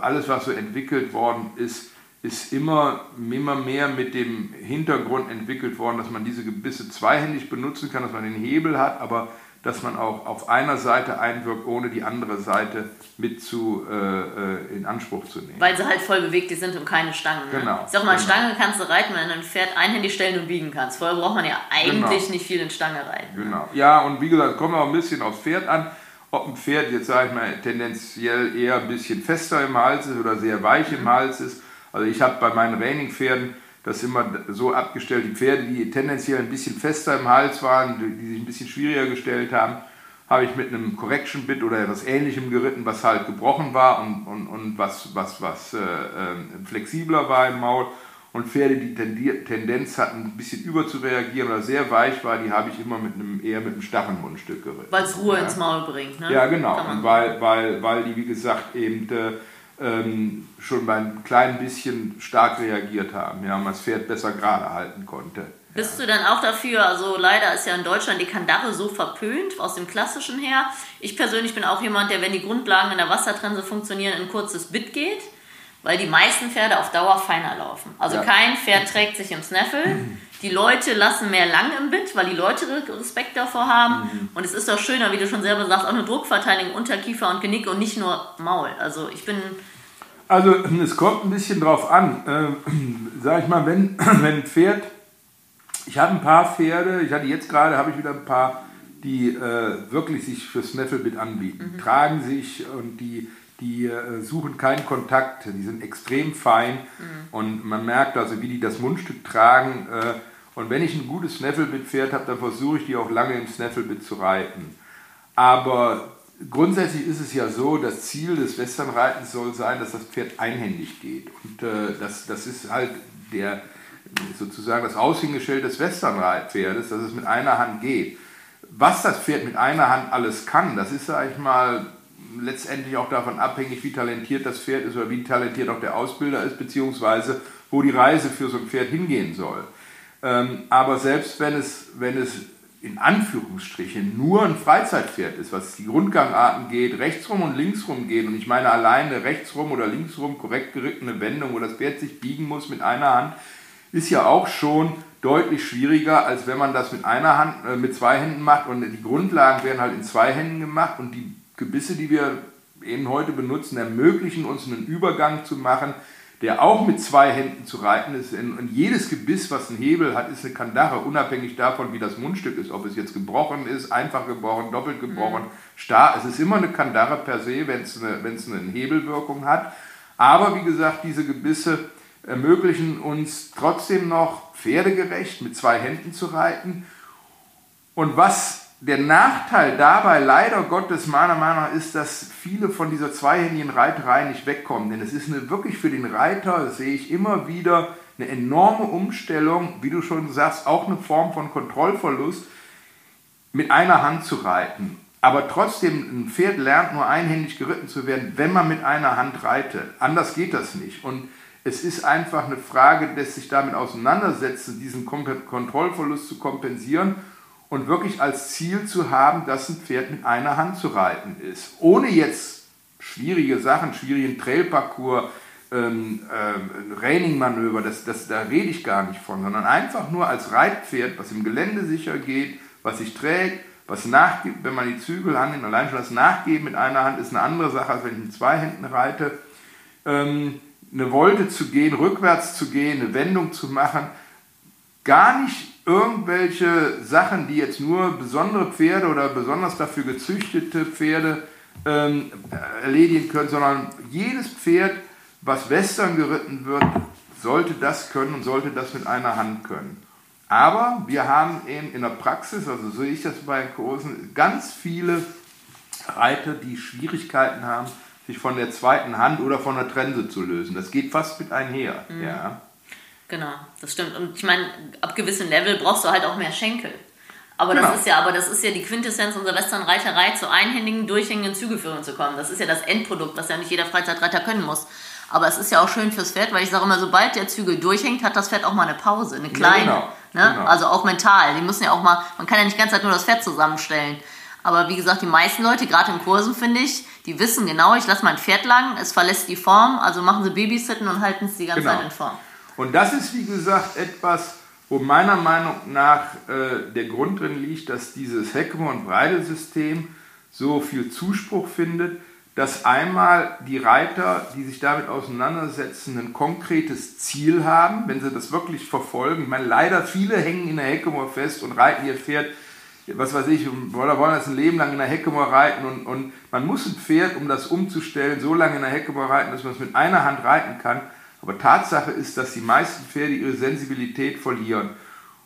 alles was so entwickelt worden ist, ist immer, immer mehr mit dem Hintergrund entwickelt worden, dass man diese Gebisse zweihändig benutzen kann, dass man den Hebel hat, aber dass man auch auf einer Seite einwirkt, ohne die andere Seite mit zu, äh, äh, in Anspruch zu nehmen. Weil sie halt voll beweglich sind und keine Stangen. Ne? Genau. Ich sag mal, genau. Stange kannst du reiten, wenn du ein Pferd einhändig stellen und biegen kannst. Vorher braucht man ja eigentlich genau. nicht viel in Stange reiten. Ne? Genau. Ja, und wie gesagt, kommt auch ein bisschen aufs Pferd an. Ob ein Pferd jetzt, sage ich mal, tendenziell eher ein bisschen fester im Hals ist oder sehr weich im Hals ist. Also ich habe bei meinen Raining-Pferden das immer so abgestellt, die Pferde, die tendenziell ein bisschen fester im Hals waren, die sich ein bisschen schwieriger gestellt haben, habe ich mit einem Correction Bit oder etwas ähnlichem geritten, was halt gebrochen war und, und, und was, was, was äh, äh, flexibler war im Maul. Und Pferde, die Tendenz hatten, ein bisschen überzureagieren oder sehr weich war, die habe ich immer mit einem, eher mit einem Stachelmundstück geritten. Weil es Ruhe ja. ins Maul bringt, ne? Ja, genau. Und weil, weil, weil die, wie gesagt, eben äh, ähm, schon bei einem kleinen bisschen stark reagiert haben, ja, und das Pferd besser gerade halten konnte. Bist du dann auch dafür, also leider ist ja in Deutschland die Kandare so verpönt, aus dem Klassischen her. Ich persönlich bin auch jemand, der, wenn die Grundlagen in der Wassertrense funktionieren, ein kurzes Bit geht, weil die meisten Pferde auf Dauer feiner laufen. Also ja. kein Pferd trägt sich im Snaffle. Die Leute lassen mehr lang im Bit, weil die Leute Respekt davor haben. Mhm. Und es ist doch schöner, wie du schon selber sagst, auch eine Druckverteilung Unterkiefer und Genick und nicht nur Maul. Also ich bin also es kommt ein bisschen drauf an. Äh, sag ich mal, wenn, wenn ein Pferd ich habe ein paar Pferde, ich hatte jetzt gerade, habe ich wieder ein paar, die äh, wirklich sich für Snafflebit anbieten. Mhm. Tragen sich und die, die äh, suchen keinen Kontakt, die sind extrem fein mhm. und man merkt also, wie die das Mundstück tragen. Äh, und wenn ich ein gutes Snafflebit-Pferd habe, dann versuche ich die auch lange im Snafflebit zu reiten. Aber grundsätzlich ist es ja so, das Ziel des Westernreitens soll sein, dass das Pferd einhändig geht. Und äh, das, das ist halt der, sozusagen das Aushängeschild des Westernreitpferdes, dass es mit einer Hand geht. Was das Pferd mit einer Hand alles kann, das ist, sage ich mal, letztendlich auch davon abhängig, wie talentiert das Pferd ist oder wie talentiert auch der Ausbilder ist, beziehungsweise wo die Reise für so ein Pferd hingehen soll. Ähm, aber selbst wenn es, wenn es in Anführungsstrichen nur ein Freizeitpferd ist, was die Grundgangarten geht, rechtsrum und linksrum geht, und ich meine alleine rechtsrum oder linksrum korrekt gerittene Wendung, wo das Pferd sich biegen muss mit einer Hand, ist ja auch schon deutlich schwieriger, als wenn man das mit einer Hand, äh, mit zwei Händen macht und die Grundlagen werden halt in zwei Händen gemacht und die Gebisse, die wir eben heute benutzen, ermöglichen uns einen Übergang zu machen, der auch mit zwei Händen zu reiten ist. Und jedes Gebiss, was einen Hebel hat, ist eine Kandare, unabhängig davon, wie das Mundstück ist, ob es jetzt gebrochen ist, einfach gebrochen, doppelt gebrochen, mhm. starr. Es ist immer eine Kandare per se, wenn es eine, wenn es eine Hebelwirkung hat. Aber wie gesagt, diese Gebisse ermöglichen uns trotzdem noch pferdegerecht mit zwei Händen zu reiten. Und was der Nachteil dabei leider Gottes meiner Meinung nach ist, dass viele von dieser zweihändigen Reiterei nicht wegkommen. Denn es ist eine, wirklich für den Reiter, das sehe ich immer wieder, eine enorme Umstellung, wie du schon sagst, auch eine Form von Kontrollverlust, mit einer Hand zu reiten. Aber trotzdem, ein Pferd lernt nur einhändig geritten zu werden, wenn man mit einer Hand reitet. Anders geht das nicht. Und es ist einfach eine Frage des sich damit auseinandersetzen, diesen Kontrollverlust zu kompensieren und wirklich als Ziel zu haben, dass ein Pferd mit einer Hand zu reiten ist. Ohne jetzt schwierige Sachen, schwierigen Trailparcours, ähm, äh, Raining-Manöver, das, das, da rede ich gar nicht von, sondern einfach nur als Reitpferd, was im Gelände sicher geht, was sich trägt, was nachgibt, wenn man die Zügel annimmt. Allein schon das Nachgeben mit einer Hand ist eine andere Sache, als wenn ich mit zwei Händen reite. Ähm, eine Wolte zu gehen, rückwärts zu gehen, eine Wendung zu machen, gar nicht irgendwelche Sachen, die jetzt nur besondere Pferde oder besonders dafür gezüchtete Pferde ähm, erledigen können, sondern jedes Pferd, was Western geritten wird, sollte das können und sollte das mit einer Hand können. Aber wir haben eben in der Praxis, also so sehe ich das bei Kursen, ganz viele Reiter, die Schwierigkeiten haben, sich von der zweiten Hand oder von der Trense zu lösen. Das geht fast mit einher. Mhm. Ja. Genau, das stimmt. Und ich meine, ab gewissem Level brauchst du halt auch mehr Schenkel. Aber genau. das ist ja, aber das ist ja die Quintessenz unserer Westernreiterei, zu einhändigen, durchhängenden Zügeführungen zu kommen. Das ist ja das Endprodukt, was ja nicht jeder Freizeitreiter können muss. Aber es ist ja auch schön fürs Pferd, weil ich sage immer, sobald der Zügel durchhängt, hat das Pferd auch mal eine Pause, eine kleine. Ja, genau. Ne? Genau. Also auch mental. Die müssen ja auch mal, man kann ja nicht Zeit nur das Pferd zusammenstellen. Aber wie gesagt, die meisten Leute, gerade in Kursen, finde ich, die wissen genau, ich lasse mein Pferd lang, es verlässt die Form, also machen sie Babysitten und halten es die ganze genau. Zeit in Form. Und das ist, wie gesagt, etwas, wo meiner Meinung nach äh, der Grund drin liegt, dass dieses Heckmann-Breidel-System so viel Zuspruch findet, dass einmal die Reiter, die sich damit auseinandersetzen, ein konkretes Ziel haben, wenn sie das wirklich verfolgen. Ich meine, leider viele hängen in der Heckemore fest und reiten ihr Pferd was weiß ich, oder wollen das ein Leben lang in der Hecke mal reiten und, und man muss ein Pferd, um das umzustellen, so lange in der Hecke mal reiten, dass man es mit einer Hand reiten kann. Aber Tatsache ist, dass die meisten Pferde ihre Sensibilität verlieren.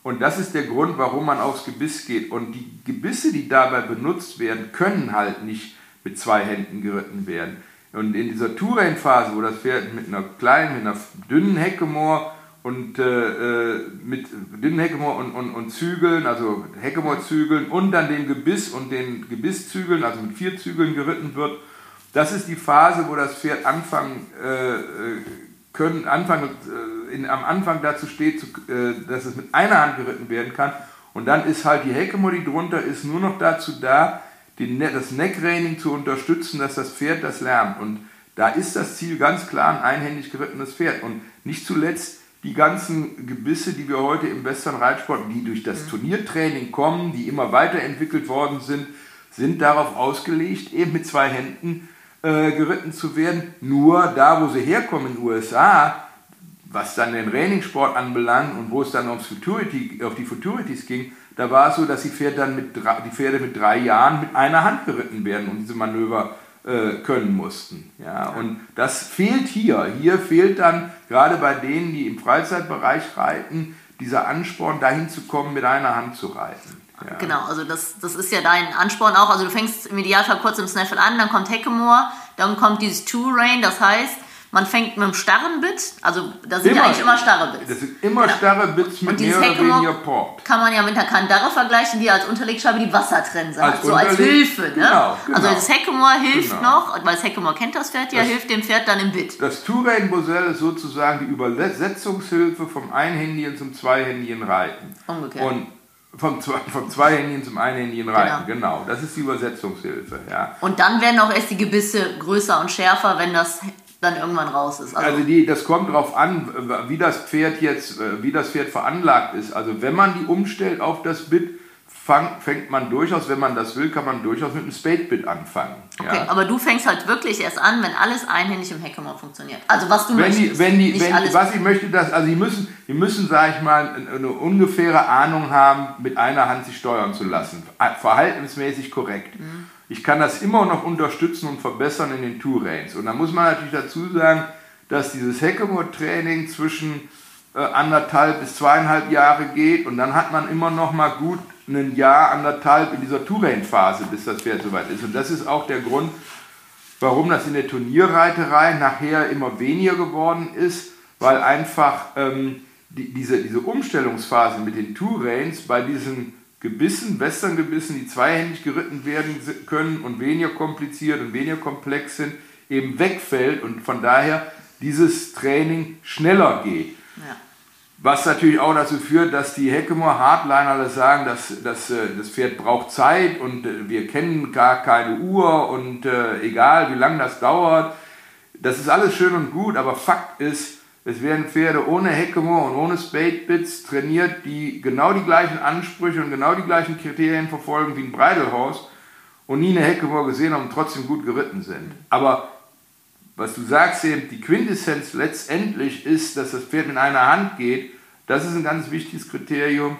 Und das ist der Grund, warum man aufs Gebiss geht. Und die Gebisse, die dabei benutzt werden, können halt nicht mit zwei Händen geritten werden. Und in dieser Tourain-Phase, wo das Pferd mit einer kleinen, mit einer dünnen Heckemoor und äh, äh, mit dünnen Heckemore und, und, und Zügeln, also Heckemore-Zügeln und dann dem Gebiss und den Gebisszügeln, also mit vier Zügeln geritten wird. Das ist die Phase, wo das Pferd anfangen äh, äh können Anfang, äh, in, am Anfang dazu steht, zu, äh, dass es mit einer Hand geritten werden kann. Und dann ist halt die Heckemo, die drunter ist, nur noch dazu da, die, ne-, das Neckraining zu unterstützen, dass das Pferd das lernt. Und da ist das Ziel ganz klar ein einhändig gerittenes Pferd. Und nicht zuletzt die ganzen Gebisse, die wir heute im Western Reitsport, die durch das mhm. Turniertraining kommen, die immer weiterentwickelt worden sind, sind darauf ausgelegt, eben mit zwei Händen äh, geritten zu werden. Nur da, wo sie herkommen in den USA, was dann den Trainingssport anbelangt und wo es dann aufs Futurity, auf die Futurities ging, da war es so, dass die Pferde, dann mit drei, die Pferde mit drei Jahren mit einer Hand geritten werden und diese Manöver äh, können mussten. Ja, und das fehlt hier. Hier fehlt dann gerade bei denen, die im Freizeitbereich reiten, dieser Ansporn, dahin zu kommen, mit einer Hand zu reiten. Ja. Genau, also das, das ist ja dein Ansporn auch. Also du fängst im Idealfall kurz im Snaffle an, dann kommt Heckemoor, dann kommt dieses Two-Rain, das heißt, man fängt mit einem starren Bit, also da sind immer, ja eigentlich immer starre Bits. Das sind immer genau. starre Bits mit mehr oder weniger Port. Kann man ja mit einer Kandare vergleichen, die als Unterlegscheibe die Wassertrense hat, so als Hilfe. Ne? Genau, genau. Also das Heckemoor hilft genau. noch, weil das Heckemoor kennt das Pferd ja, das, hilft dem Pferd dann im Bit. Das Tourain Bosel ist sozusagen die Übersetzungshilfe vom Einhändigen zum Zweihändigen Reiten. Umgekehrt. Und vom, vom Zweihändigen zum Einhändigen Reiten, genau. genau. Das ist die Übersetzungshilfe, ja. Und dann werden auch erst die Gebisse größer und schärfer, wenn das dann irgendwann raus ist. Also, also die, das kommt darauf an, wie das Pferd jetzt, wie das Pferd veranlagt ist. Also wenn man die umstellt auf das Bit, fang, fängt man durchaus, wenn man das will, kann man durchaus mit einem Spade-Bit anfangen. Okay, ja. aber du fängst halt wirklich erst an, wenn alles einhändig im Heckhammer funktioniert. Also was du wenn möchtest. Die, wenn die, wenn, was ich möchte, dass, also die müssen, die müssen, sage ich mal, eine ungefähre Ahnung haben, mit einer Hand sich steuern zu lassen. Verhaltensmäßig korrekt. Mhm. Ich kann das immer noch unterstützen und verbessern in den Tour-Rains. Und da muss man natürlich dazu sagen, dass dieses Hackamore-Training zwischen äh, anderthalb bis zweieinhalb Jahre geht und dann hat man immer noch mal gut ein Jahr, anderthalb in dieser Tour-Rain-Phase, bis das Pferd soweit ist. Und das ist auch der Grund, warum das in der Turnierreiterei nachher immer weniger geworden ist, weil einfach ähm, die, diese, diese Umstellungsphase mit den Tour-Rains bei diesen Gebissen, Western-Gebissen, die zweihändig geritten werden können und weniger kompliziert und weniger komplex sind, eben wegfällt und von daher dieses Training schneller geht. Ja. Was natürlich auch dazu führt, dass die Heckemore Hardliner alle sagen, dass, dass äh, das Pferd braucht Zeit und äh, wir kennen gar keine Uhr und äh, egal wie lange das dauert. Das ist alles schön und gut, aber Fakt ist, es werden Pferde ohne Heckemo und ohne Spade-Bits trainiert, die genau die gleichen Ansprüche und genau die gleichen Kriterien verfolgen wie ein Breidelhaus und nie eine Heckemo gesehen haben und trotzdem gut geritten sind. Aber was du sagst eben, die Quintessenz letztendlich ist, dass das Pferd in einer Hand geht. Das ist ein ganz wichtiges Kriterium,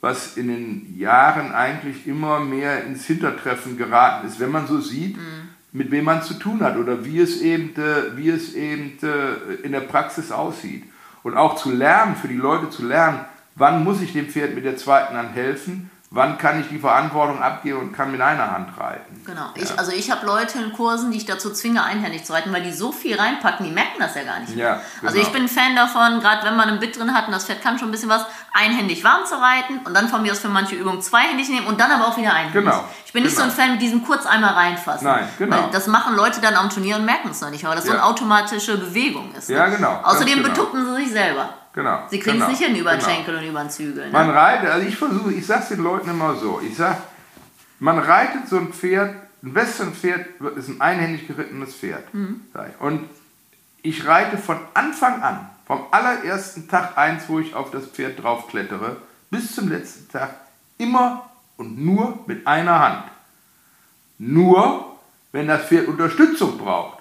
was in den Jahren eigentlich immer mehr ins Hintertreffen geraten ist, wenn man so sieht, mhm mit wem man zu tun hat oder wie es eben, äh, wie es eben äh, in der Praxis aussieht. Und auch zu lernen, für die Leute zu lernen, wann muss ich dem Pferd mit der zweiten Hand helfen wann kann ich die Verantwortung abgeben und kann mit einer Hand reiten. Genau. Ja. Ich, also ich habe Leute in Kursen, die ich dazu zwinge, einhändig zu reiten, weil die so viel reinpacken, die merken das ja gar nicht. Ja, genau. Also ich bin Fan davon, gerade wenn man ein Bit drin hat und das Pferd kann schon ein bisschen was, einhändig warm zu reiten und dann von mir aus für manche Übungen zweihändig nehmen und dann aber auch wieder einhändig. Genau. Ich bin nicht genau. so ein Fan mit diesem kurz einmal reinfassen. Nein, genau. Weil das machen Leute dann am Turnier und merken es noch nicht, weil das ja. so eine automatische Bewegung ist. Ne? Ja, genau. Außerdem genau. betuppen sie sich selber. Genau. Sie kriegen genau, es nicht hin über den genau. Schenkel und über den Zügel. Ne? Man reitet, also ich versuche, ich sage es den Leuten immer so, ich sage, man reitet so ein Pferd, ein Western-Pferd ist ein einhändig gerittenes Pferd. Mhm. Und ich reite von Anfang an, vom allerersten Tag eins, wo ich auf das Pferd draufklettere, bis zum letzten Tag immer und nur mit einer Hand. Nur, wenn das Pferd Unterstützung braucht,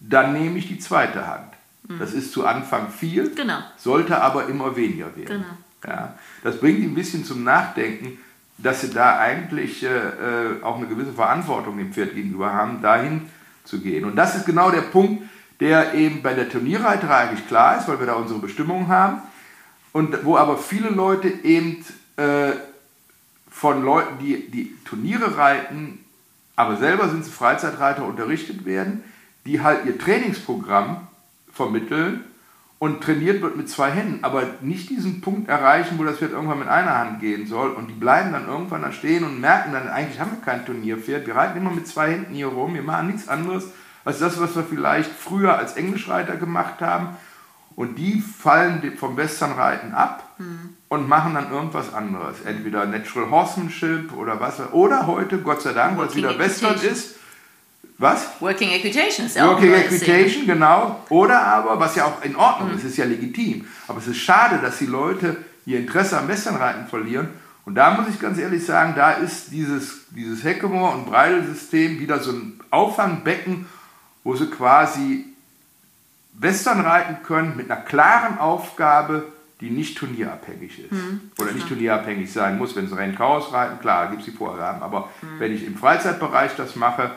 dann nehme ich die zweite Hand. Das ist zu Anfang viel, genau. sollte aber immer weniger werden. Genau. Ja, das bringt ihn ein bisschen zum Nachdenken, dass sie da eigentlich äh, äh, auch eine gewisse Verantwortung dem Pferd gegenüber haben, dahin zu gehen. Und das ist genau der Punkt, der eben bei der Turnierreiterei eigentlich klar ist, weil wir da unsere Bestimmungen haben. Und wo aber viele Leute eben äh, von Leuten, die die Turniere reiten, aber selber sind sie Freizeitreiter, unterrichtet werden, die halt ihr Trainingsprogramm vermitteln und trainiert wird mit zwei Händen, aber nicht diesen Punkt erreichen, wo das Pferd irgendwann mit einer Hand gehen soll und die bleiben dann irgendwann da stehen und merken dann, eigentlich haben wir kein Turnierpferd, wir reiten immer mit zwei Händen hier rum, wir machen nichts anderes als das, was wir vielleicht früher als Englischreiter gemacht haben und die fallen vom Westernreiten ab mhm. und machen dann irgendwas anderes. Entweder Natural Horsemanship oder was. Oder heute, Gott sei Dank, weil es wieder Western ist. Was? Working Equitation ist ja Working auch Equitation, genau. Oder aber, was ja auch in Ordnung mhm. ist, ist ja legitim. Aber es ist schade, dass die Leute ihr Interesse am Westernreiten verlieren. Und da muss ich ganz ehrlich sagen, da ist dieses, dieses Heckemoor- und Breidel-System wieder so ein Auffangbecken, wo sie quasi Western reiten können mit einer klaren Aufgabe, die nicht turnierabhängig ist. Mhm. Oder nicht turnierabhängig sein muss, wenn sie Rennchaos reiten, klar, gibt es die Vorgaben. Aber mhm. wenn ich im Freizeitbereich das mache,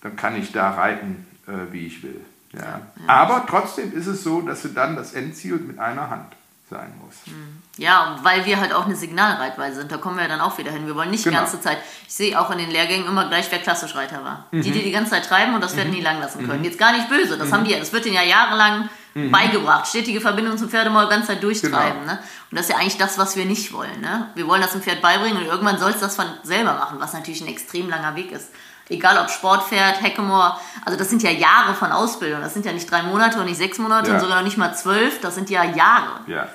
dann kann ich da reiten, äh, wie ich will. Ja. ja. Aber trotzdem ist es so, dass sie dann das Endziel mit einer Hand sein muss. Hm. Ja, weil wir halt auch eine Signalreitweise sind. Da kommen wir dann auch wieder hin. Wir wollen nicht genau. die ganze Zeit. Ich sehe auch in den Lehrgängen immer gleich, wer klassisch Reiter war. Mhm. Die, die die ganze Zeit treiben und das werden mhm. nie lang lassen können. Mhm. Jetzt gar nicht böse. Das mhm. haben die. Das wird ihnen ja jahrelang mhm. beigebracht. Stetige Verbindung zum Pferdemaul die ganze Zeit durchtreiben. Genau. Ne? Und das ist ja eigentlich das, was wir nicht wollen. Ne? Wir wollen das dem Pferd beibringen und irgendwann soll es das von selber machen, was natürlich ein extrem langer Weg ist. Egal ob Sportpferd, Hackemoor, also das sind ja Jahre von Ausbildung. Das sind ja nicht drei Monate und nicht sechs Monate ja. und sogar noch nicht mal zwölf. Das sind ja Jahre. Ja.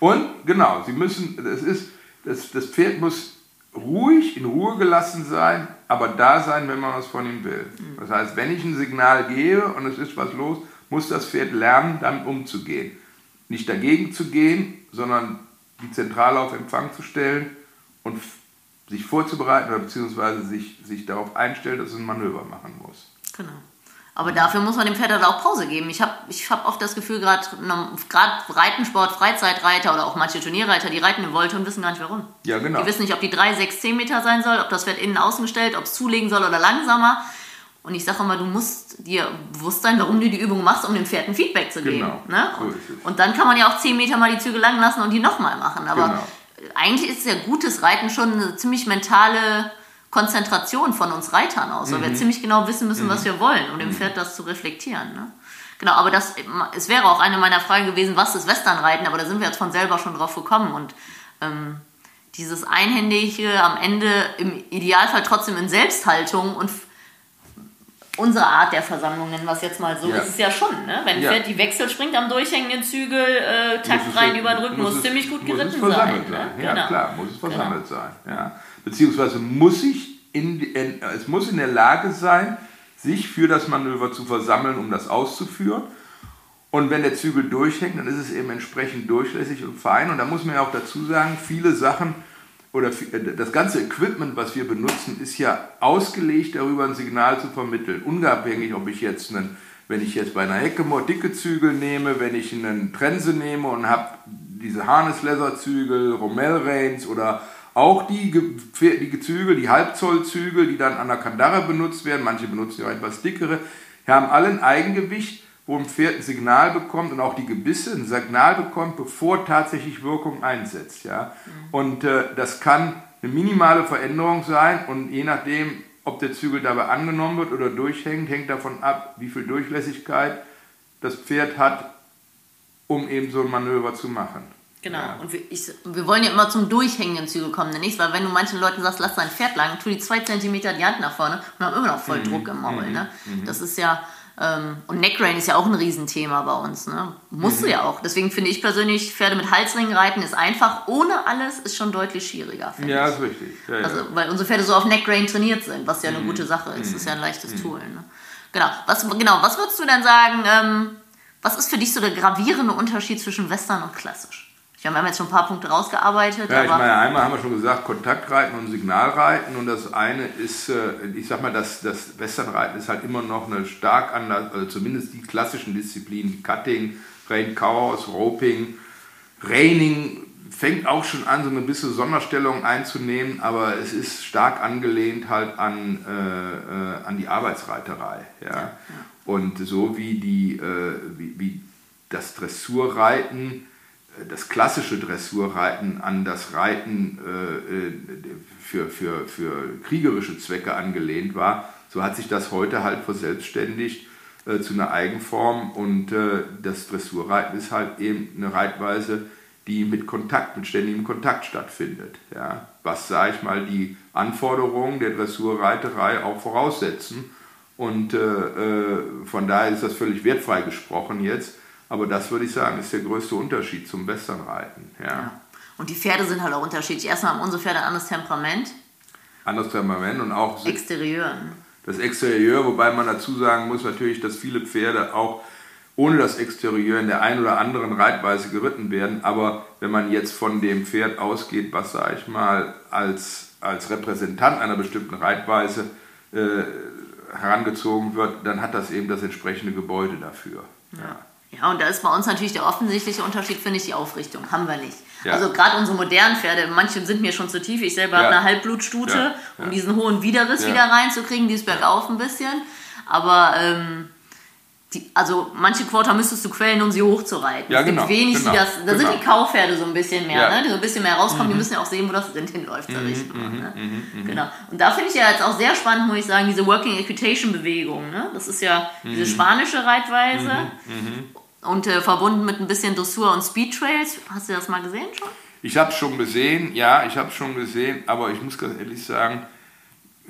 Und genau, sie müssen, das ist, das, das Pferd muss ruhig, in Ruhe gelassen sein, aber da sein, wenn man was von ihm will. Mhm. Das heißt, wenn ich ein Signal gebe und es ist was los, muss das Pferd lernen, damit umzugehen. Nicht dagegen zu gehen, sondern die Zentrale auf Empfang zu stellen und sich vorzubereiten oder beziehungsweise sich, sich darauf einstellen, dass es ein Manöver machen muss. Genau. Aber dafür muss man dem Pferd halt auch Pause geben. Ich habe ich hab oft das Gefühl, gerade Reitensport, Freizeitreiter oder auch manche Turnierreiter, die reiten in Wolte und wissen gar nicht warum. Ja, genau. Die wissen nicht, ob die 3, 6, 10 Meter sein soll, ob das Pferd innen außen gestellt, ob es zulegen soll oder langsamer. Und ich sage immer, du musst dir bewusst sein, warum du die Übung machst, um dem Pferd ein Feedback zu geben. Genau. Ne? Und, so und, dann kann man ja auch 10 Meter mal die Züge lang lassen und die nochmal machen. Aber genau. Eigentlich ist ja gutes Reiten schon eine ziemlich mentale Konzentration von uns Reitern aus, weil mhm. wir ziemlich genau wissen müssen, mhm. was wir wollen, um dem mhm. Pferd das zu reflektieren. Ne? Genau, aber das, es wäre auch eine meiner Fragen gewesen, was ist Westernreiten, aber da sind wir jetzt von selber schon drauf gekommen und ähm, dieses Einhändige am Ende im Idealfall trotzdem in Selbsthaltung und unsere Art der Versammlungen, was jetzt mal so ja. ist, ist ja schon, ne? wenn ja. Pferd die Wechsel springt am durchhängenden Zügel, äh, Takt rein über den Rücken, muss, muss ziemlich gut geritten sein. sein. Ne? Ja, genau. klar, muss es versammelt genau. sein. Ja beziehungsweise muss ich in, in, es muss in der Lage sein, sich für das Manöver zu versammeln, um das auszuführen. Und wenn der Zügel durchhängt, dann ist es eben entsprechend durchlässig und fein. Und da muss man ja auch dazu sagen, viele Sachen oder äh, das ganze Equipment, was wir benutzen, ist ja ausgelegt, darüber ein Signal zu vermitteln. Unabhängig, ob ich jetzt einen, wenn ich jetzt bei einer Heckemore dicke Zügel nehme, wenn ich einen Trense nehme und habe diese Harness Leather Zügel, Rommel Reins oder auch die, die Zügel, die Halbzollzügel, die dann an der Kandare benutzt werden, manche benutzen ja etwas dickere, haben alle ein Eigengewicht, wo ein Pferd ein Signal bekommt und auch die Gebisse ein Signal bekommt, bevor tatsächlich Wirkung einsetzt. Ja? Und äh, das kann eine minimale Veränderung sein und je nachdem, ob der Zügel dabei angenommen wird oder durchhängt, hängt davon ab, wie viel Durchlässigkeit das Pferd hat, um eben so ein Manöver zu machen. Genau. Ja. Und wir, ich, wir wollen ja immer zum durchhängenden Zügel kommen, nicht? Weil wenn du manchen Leuten sagst, lass dein Pferd lang, tu die zwei Zentimeter die Hand nach vorne und haben immer noch voll mhm. Druck im Maul. Mhm. Ne? Mhm. Das ist ja, und Neckrain ist ja auch ein Riesenthema bei uns. Ne? Musst du mhm. ja auch. Deswegen finde ich persönlich, Pferde mit Halsringen reiten ist einfach. Ohne alles ist schon deutlich schwieriger. Ja, ist richtig. Ja, also, weil unsere Pferde so auf Neckrain trainiert sind, was ja eine mhm. gute Sache ist. Das ist ja ein leichtes mhm. Tool. Ne? Genau. Was, genau. Was würdest du denn sagen, ähm, was ist für dich so der gravierende Unterschied zwischen Western und Klassisch? Ja, wir haben jetzt schon ein paar Punkte rausgearbeitet. Ja, ich meine, einmal haben wir schon gesagt, Kontaktreiten und Signalreiten. Und das eine ist, äh, ich sag mal, das, das Westernreiten ist halt immer noch eine stark anders, also zumindest die klassischen Disziplinen, Cutting, Rain Chaos, Roping, Reining, fängt auch schon an, so eine bisschen Sonderstellung einzunehmen, aber es ist stark angelehnt halt an, äh, äh an die Arbeitsreiterei. Ja? ja, Und so wie, die, äh, wie, wie das Dressurreiten das klassische Dressurreiten an das Reiten äh, äh, für, für, für kriegerische Zwecke angelehnt war, so hat sich das heute halt verselbstständigt äh, zu einer Eigenform und äh, das Dressurreiten ist halt eben eine Reitweise, die mit Kontakt, mit ständigem Kontakt stattfindet. Ja? Was, sage ich mal, die Anforderungen der Dressurreiterei auch voraussetzen. Und äh, äh, von daher ist das völlig wertfrei gesprochen jetzt Aber das würde ich sagen, ist der größte Unterschied zum Westernreiten. Ja. ja. Und die Pferde sind halt auch unterschiedlich. Erstmal haben unsere Pferde ein anderes Temperament. Anderes Temperament und auch Exterieur. Das Exterieur, wobei man dazu sagen muss natürlich, dass viele Pferde auch ohne das Exterieur in der einen oder anderen Reitweise geritten werden. Aber wenn man jetzt von dem Pferd ausgeht, was, sage ich mal, als, als Repräsentant einer bestimmten Reitweise äh, herangezogen wird, dann hat das eben das entsprechende Gebäude dafür. Ja. ja, und da ist bei uns natürlich der offensichtliche Unterschied, finde ich, die Aufrichtung. Haben wir nicht. Ja. Also gerade unsere modernen Pferde, manche sind mir schon zu tief. Ich selber ja. habe eine Halbblutstute, um diesen hohen Widerriss wieder reinzukriegen, die ist bergauf ein bisschen. Aber ähm, die, also manche Quarter müsstest du quälen, um sie hochzureiten. Ja, es gibt genau, wenig, genau, die das. Da genau. sind die Kaufpferde so ein bisschen mehr, ja. ne? die so ein bisschen mehr rauskommen. Mhm. Die müssen ja auch sehen, wo das Rind hinläuft, sag ich mal. Mhm, ne? Mhm, mhm, genau. Und da finde ich ja jetzt auch sehr spannend, muss ich sagen, diese Working Equitation Bewegung. Ne? Das ist ja diese mhm. spanische Reitweise. Mhm, und äh, verbunden mit ein bisschen Dressur und Speed Trails. Hast du das mal gesehen schon? Ich habe es schon gesehen, ja, ich habe es schon gesehen, aber ich muss ganz ehrlich sagen,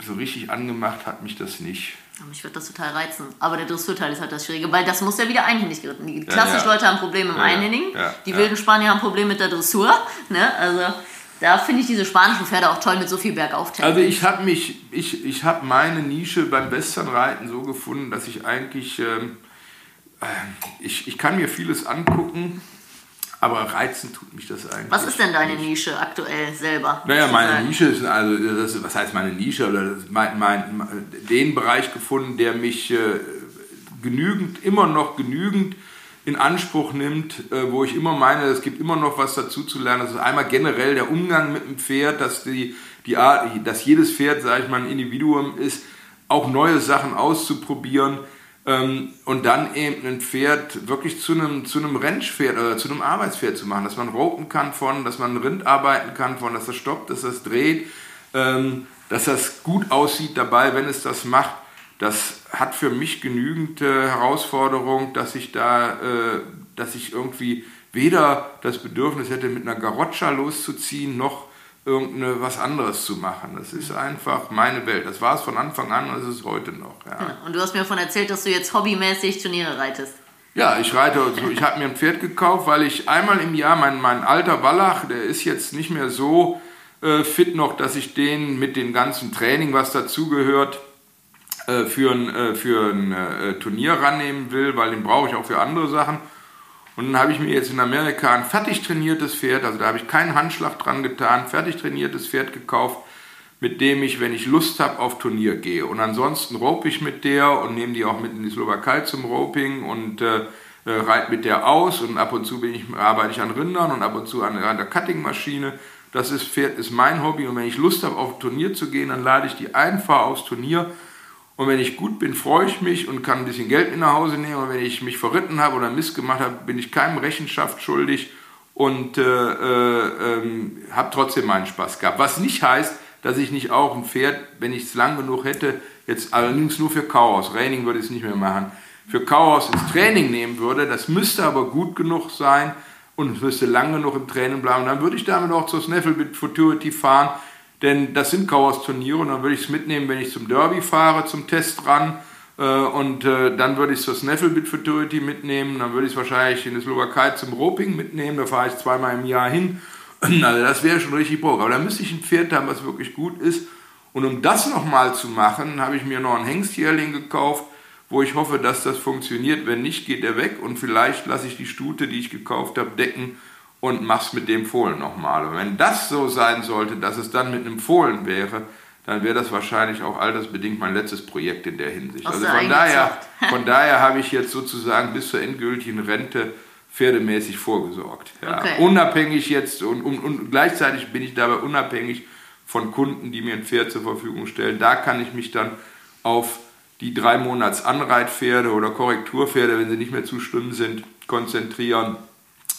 so richtig angemacht hat mich das nicht. Mich wird das total reizen. Aber der Dressurteil ist halt das Schwierige, weil das muss ja wieder einhändig geritten. Die klassischen ja, ja. Leute haben Probleme im ja, Einhändigen, die wilden Spanier haben Probleme mit der Dressur. Ne? Also da finde ich diese spanischen Pferde auch toll mit so viel Bergauf. Also ich habe mich, ich, ich habe meine Nische beim Westernreiten so gefunden, dass ich eigentlich, ähm, äh, ich, ich kann mir vieles angucken, aber reizen tut mich das eigentlich. Was ist denn deine nicht. Nische aktuell selber? Naja, meine sagen? Nische ist, also, das, was heißt meine Nische? Oder mein, mein, den Bereich gefunden, der mich äh, genügend, immer noch genügend in Anspruch nimmt, äh, wo ich immer meine, es gibt immer noch was dazu zu lernen. Das ist einmal generell der Umgang mit dem Pferd, dass, die, die Art, dass jedes Pferd, sage ich mal, ein Individuum ist, auch neue Sachen auszuprobieren ähm, und dann eben ein Pferd wirklich zu einem, zu einem Rennpferd oder zu einem Arbeitspferd zu machen, dass man ropen kann von, dass man Rind arbeiten kann von, dass das stoppt, dass das dreht, ähm, dass das gut aussieht dabei, wenn es das macht. Das hat für mich genügend äh, Herausforderung, dass ich da, äh, dass ich irgendwie weder das Bedürfnis hätte, mit einer Garoccia loszuziehen, noch irgendeine was anderes zu machen. Das ist einfach meine Welt. Das war es von Anfang an und es ist heute noch. Ja. Genau. Und du hast mir davon erzählt, dass du jetzt hobbymäßig Turniere reitest. Ja, ich reite, also ich habe mir ein Pferd gekauft, weil ich einmal im Jahr, mein, mein alter Wallach, der ist jetzt nicht mehr so äh, fit noch, dass ich den mit dem ganzen Training, was dazugehört, äh, für ein, äh, für ein äh, Turnier rannehmen will, weil den brauche ich auch für andere Sachen. Und dann habe ich mir jetzt in Amerika ein fertig trainiertes Pferd, also da habe ich keinen Handschlag dran getan, fertig trainiertes Pferd gekauft, mit dem ich, wenn ich Lust habe, auf Turnier gehe. Und ansonsten rope ich mit der und nehme die auch mit in die Slowakei zum Roping und äh, äh, reite mit der aus und ab und zu ich, arbeite ich an Rindern und ab und zu an, an der Cuttingmaschine. Das ist, Pferd ist mein Hobby und wenn ich Lust habe, auf Turnier zu gehen, dann lade ich die ein, fahre aufs Turnier und wenn ich gut bin, freue ich mich und kann ein bisschen Geld mit nach Hause nehmen. Und wenn ich mich verritten habe oder Mist gemacht habe, bin ich keinem Rechenschaft schuldig und äh, äh, ähm, habe trotzdem meinen Spaß gehabt. Was nicht heißt, dass ich nicht auch ein Pferd, wenn ich es lang genug hätte, jetzt allerdings nur für Chaos, Training würde ich es nicht mehr machen, für Chaos ins Training nehmen würde. Das müsste aber gut genug sein und müsste lang genug im Training bleiben. Dann würde ich damit auch zur Snaffle mit Futurity fahren denn das sind Chaos-Turniere und dann würde ich es mitnehmen, wenn ich zum Derby fahre, zum Test ran. Äh, und äh, dann würde ich es zur Snaffle-Bit Futurity mitnehmen. Dann würde ich es wahrscheinlich in der Slowakei zum Roping mitnehmen. Da fahre ich zweimal im Jahr hin. Also das wäre schon richtig Bock. Aber da müsste ich ein Pferd haben, was wirklich gut ist. Und um das nochmal zu machen, habe ich mir noch einen Hengstjährling gekauft, wo ich hoffe, dass das funktioniert. Wenn nicht, geht er weg und vielleicht lasse ich die Stute, die ich gekauft habe, decken und mach's mit dem Fohlen nochmal. Und wenn das so sein sollte, dass es dann mit einem Fohlen wäre, dann wäre das wahrscheinlich auch altersbedingt mein letztes Projekt in der Hinsicht. Also von daher, von daher habe ich jetzt sozusagen bis zur endgültigen Rente pferdemäßig vorgesorgt. Ja. Okay. Unabhängig jetzt und, und, und gleichzeitig bin ich dabei unabhängig von Kunden, die mir ein Pferd zur Verfügung stellen. Da kann ich mich dann auf die drei Monats Anreitpferde oder Korrekturpferde, wenn sie nicht mehr zu schlimm sind, konzentrieren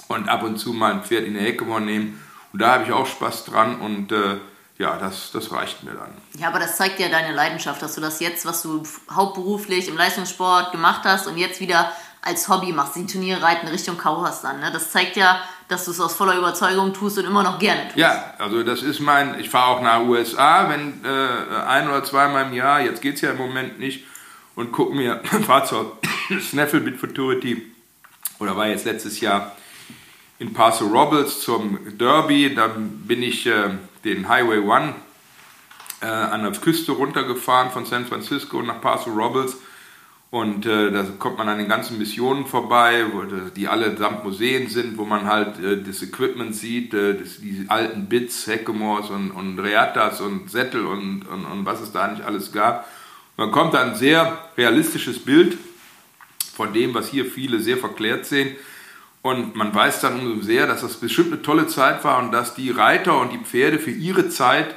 und ab und zu mal ein Pferd in die Hecke mal nehmen. Und da habe ich auch Spaß dran und äh, ja, das, das reicht mir dann. Ja, aber das zeigt ja deine Leidenschaft, dass du das jetzt, was du hauptberuflich im Leistungssport gemacht hast und jetzt wieder als Hobby machst, die Turniere reiten Richtung Kauhas dann. Ne? Das zeigt ja, dass du es aus voller Überzeugung tust und immer noch gerne tust. Ja, also das ist mein, ich fahre auch nach USA, wenn äh, ein oder zweimal im Jahr, jetzt geht es ja im Moment nicht, und gucke mir, fahre zur Snaffle Bit Futurity oder war jetzt letztes Jahr in Paso Robles zum Derby. Dann bin ich äh, den Highway One äh, an der Küste runtergefahren von San Francisco nach Paso Robles. Und äh, da kommt man an den ganzen Missionen vorbei, wo, die alle samt Museen sind, wo man halt äh, das Equipment sieht, äh, das, die alten Bits, Heckemores und, und Reattas und Sättel und, und, und was es da nicht alles gab. Man kommt da ein sehr realistisches Bild von dem, was hier viele sehr verklärt sehen. Und man weiß dann umso sehr, dass das bestimmt eine tolle Zeit war und dass die Reiter und die Pferde für ihre Zeit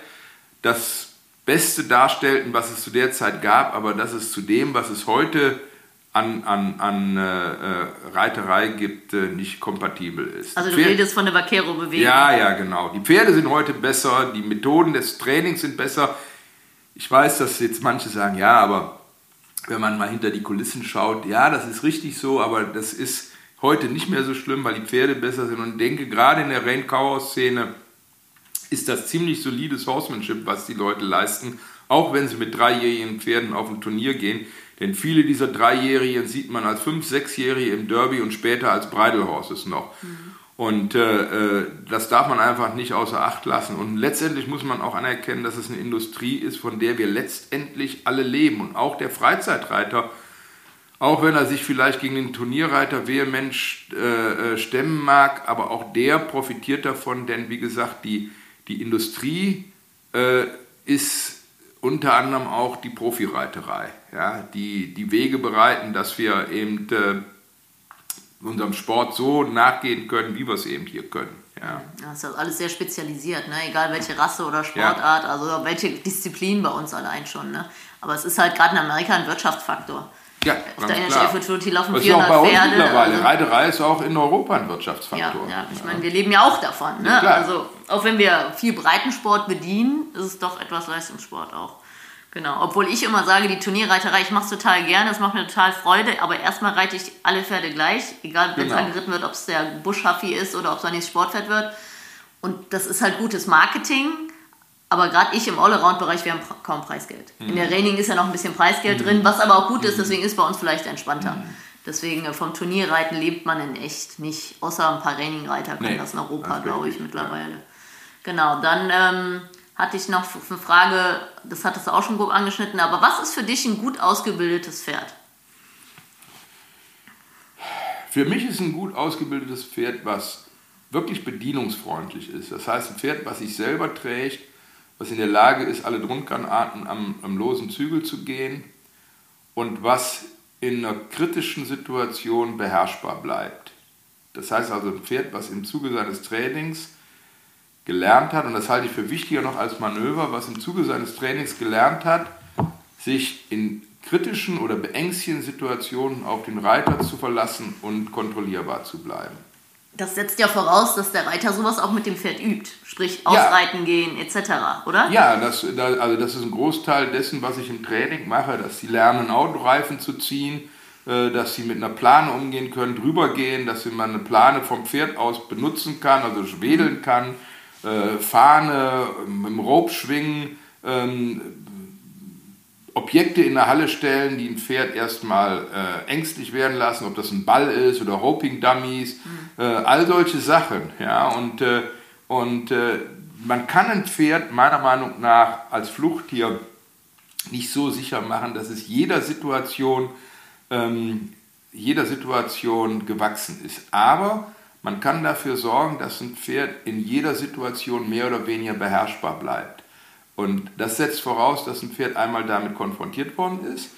das Beste darstellten, was es zu der Zeit gab, aber dass es zu dem, was es heute an, an, an äh, äh, Reiterei gibt, äh, nicht kompatibel ist. Also du Pferde, redest von der Vaquero-Bewegung. Ja, ja, genau. Die Pferde sind heute besser, die Methoden des Trainings sind besser. Ich weiß, dass jetzt manche sagen, ja, aber wenn man mal hinter die Kulissen schaut, ja, das ist richtig so, aber das ist heute nicht mehr so schlimm, weil die Pferde besser sind. Und ich denke, gerade in der Rain-Cow-Szene ist das ziemlich solides Horsemanship, was die Leute leisten, auch wenn sie mit dreijährigen Pferden auf ein Turnier gehen. Denn viele dieser Dreijährigen sieht man als Fünf-, Sechsjährige im Derby und später als Bridle Horses noch. Mhm. Und äh, äh, das darf man einfach nicht außer Acht lassen. Und letztendlich muss man auch anerkennen, dass es eine Industrie ist, von der wir letztendlich alle leben. Und auch der Freizeitreiter, auch wenn er sich vielleicht gegen den Turnierreiter vehement äh, äh, stemmen mag, aber auch der profitiert davon, denn wie gesagt, die, die Industrie äh, ist unter anderem auch die Profireiterei, ja, die die Wege bereiten, dass wir eben äh, unserem Sport so nachgehen können, wie wir es eben hier können. Ja. Das ist alles sehr spezialisiert, ne? egal welche Rasse oder Sportart, ja. also welche Disziplin bei uns allein schon. Ne? Aber es ist halt gerade in Amerika ein Wirtschaftsfaktor. Ja, Auf der NHF Futurity laufen das 400 ist auch bei Pferde. mittlerweile. Also, Reiterei ist auch in Europa ein Wirtschaftsfaktor. Ja, ja. ich meine, wir leben ja auch davon. Ne? Ja, also auch wenn wir viel Breitensport bedienen, ist es doch etwas Leistungssport auch. Genau, obwohl ich immer sage, die Turnierreiterei, ich mache es total gerne, es macht mir total Freude, aber erstmal reite ich alle Pferde gleich, egal wenn es genau. angeritten wird, ob es der Buschhaffi ist oder ob es ein Sportpferd wird. Und das ist halt gutes Marketing, aber gerade ich im Allround-Bereich, wir haben kaum Preisgeld. Mhm. In der Reining ist ja noch ein bisschen Preisgeld mhm. drin, was aber auch gut ist, mhm. deswegen ist bei uns vielleicht entspannter. Mhm. Deswegen äh, vom Turnierreiten lebt man in echt nicht, außer ein paar Reining-Reiter können nee, das in Europa, glaube ich, mittlerweile. Ja. Genau, dann ähm, hatte ich noch eine Frage, das hattest du auch schon grob angeschnitten, aber was ist für dich ein gut ausgebildetes Pferd? Für mich ist ein gut ausgebildetes Pferd, was wirklich bedienungsfreundlich ist. Das heißt, ein Pferd, was sich selber trägt, was in der Lage ist, alle Grundganarten am, am losen Zügel zu gehen und was in einer kritischen Situation beherrschbar bleibt. Das heißt also ein Pferd, was im Zuge seines Trainings gelernt hat, und das halte ich für wichtiger noch als Manöver, was im Zuge seines Trainings gelernt hat, sich in kritischen oder beängstigenden Situationen auf den Reiter zu verlassen und kontrollierbar zu bleiben. Das setzt ja voraus, dass der Reiter sowas auch mit dem Pferd übt, sprich ausreiten ja. gehen etc., oder? Ja, das, also das ist ein Großteil dessen, was ich im Training mache, dass sie lernen, Autoreifen zu ziehen, äh, dass sie mit einer Plane umgehen können, drüber gehen, dass man eine Plane vom Pferd aus benutzen kann, also wedeln kann, äh, Fahne, mit dem Rope schwingen, ähm, Objekte in der Halle stellen, die ein Pferd erstmal äh, ängstlich werden lassen, ob das ein Ball ist oder Roping Dummies, mhm. äh, all solche Sachen. Ja, und äh, und äh, man kann ein Pferd meiner Meinung nach als Fluchttier nicht so sicher machen, dass es jeder Situation, ähm, jeder Situation gewachsen ist. Aber man kann dafür sorgen, dass ein Pferd in jeder Situation mehr oder weniger beherrschbar bleibt. Und das setzt voraus, dass ein Pferd einmal damit konfrontiert worden ist.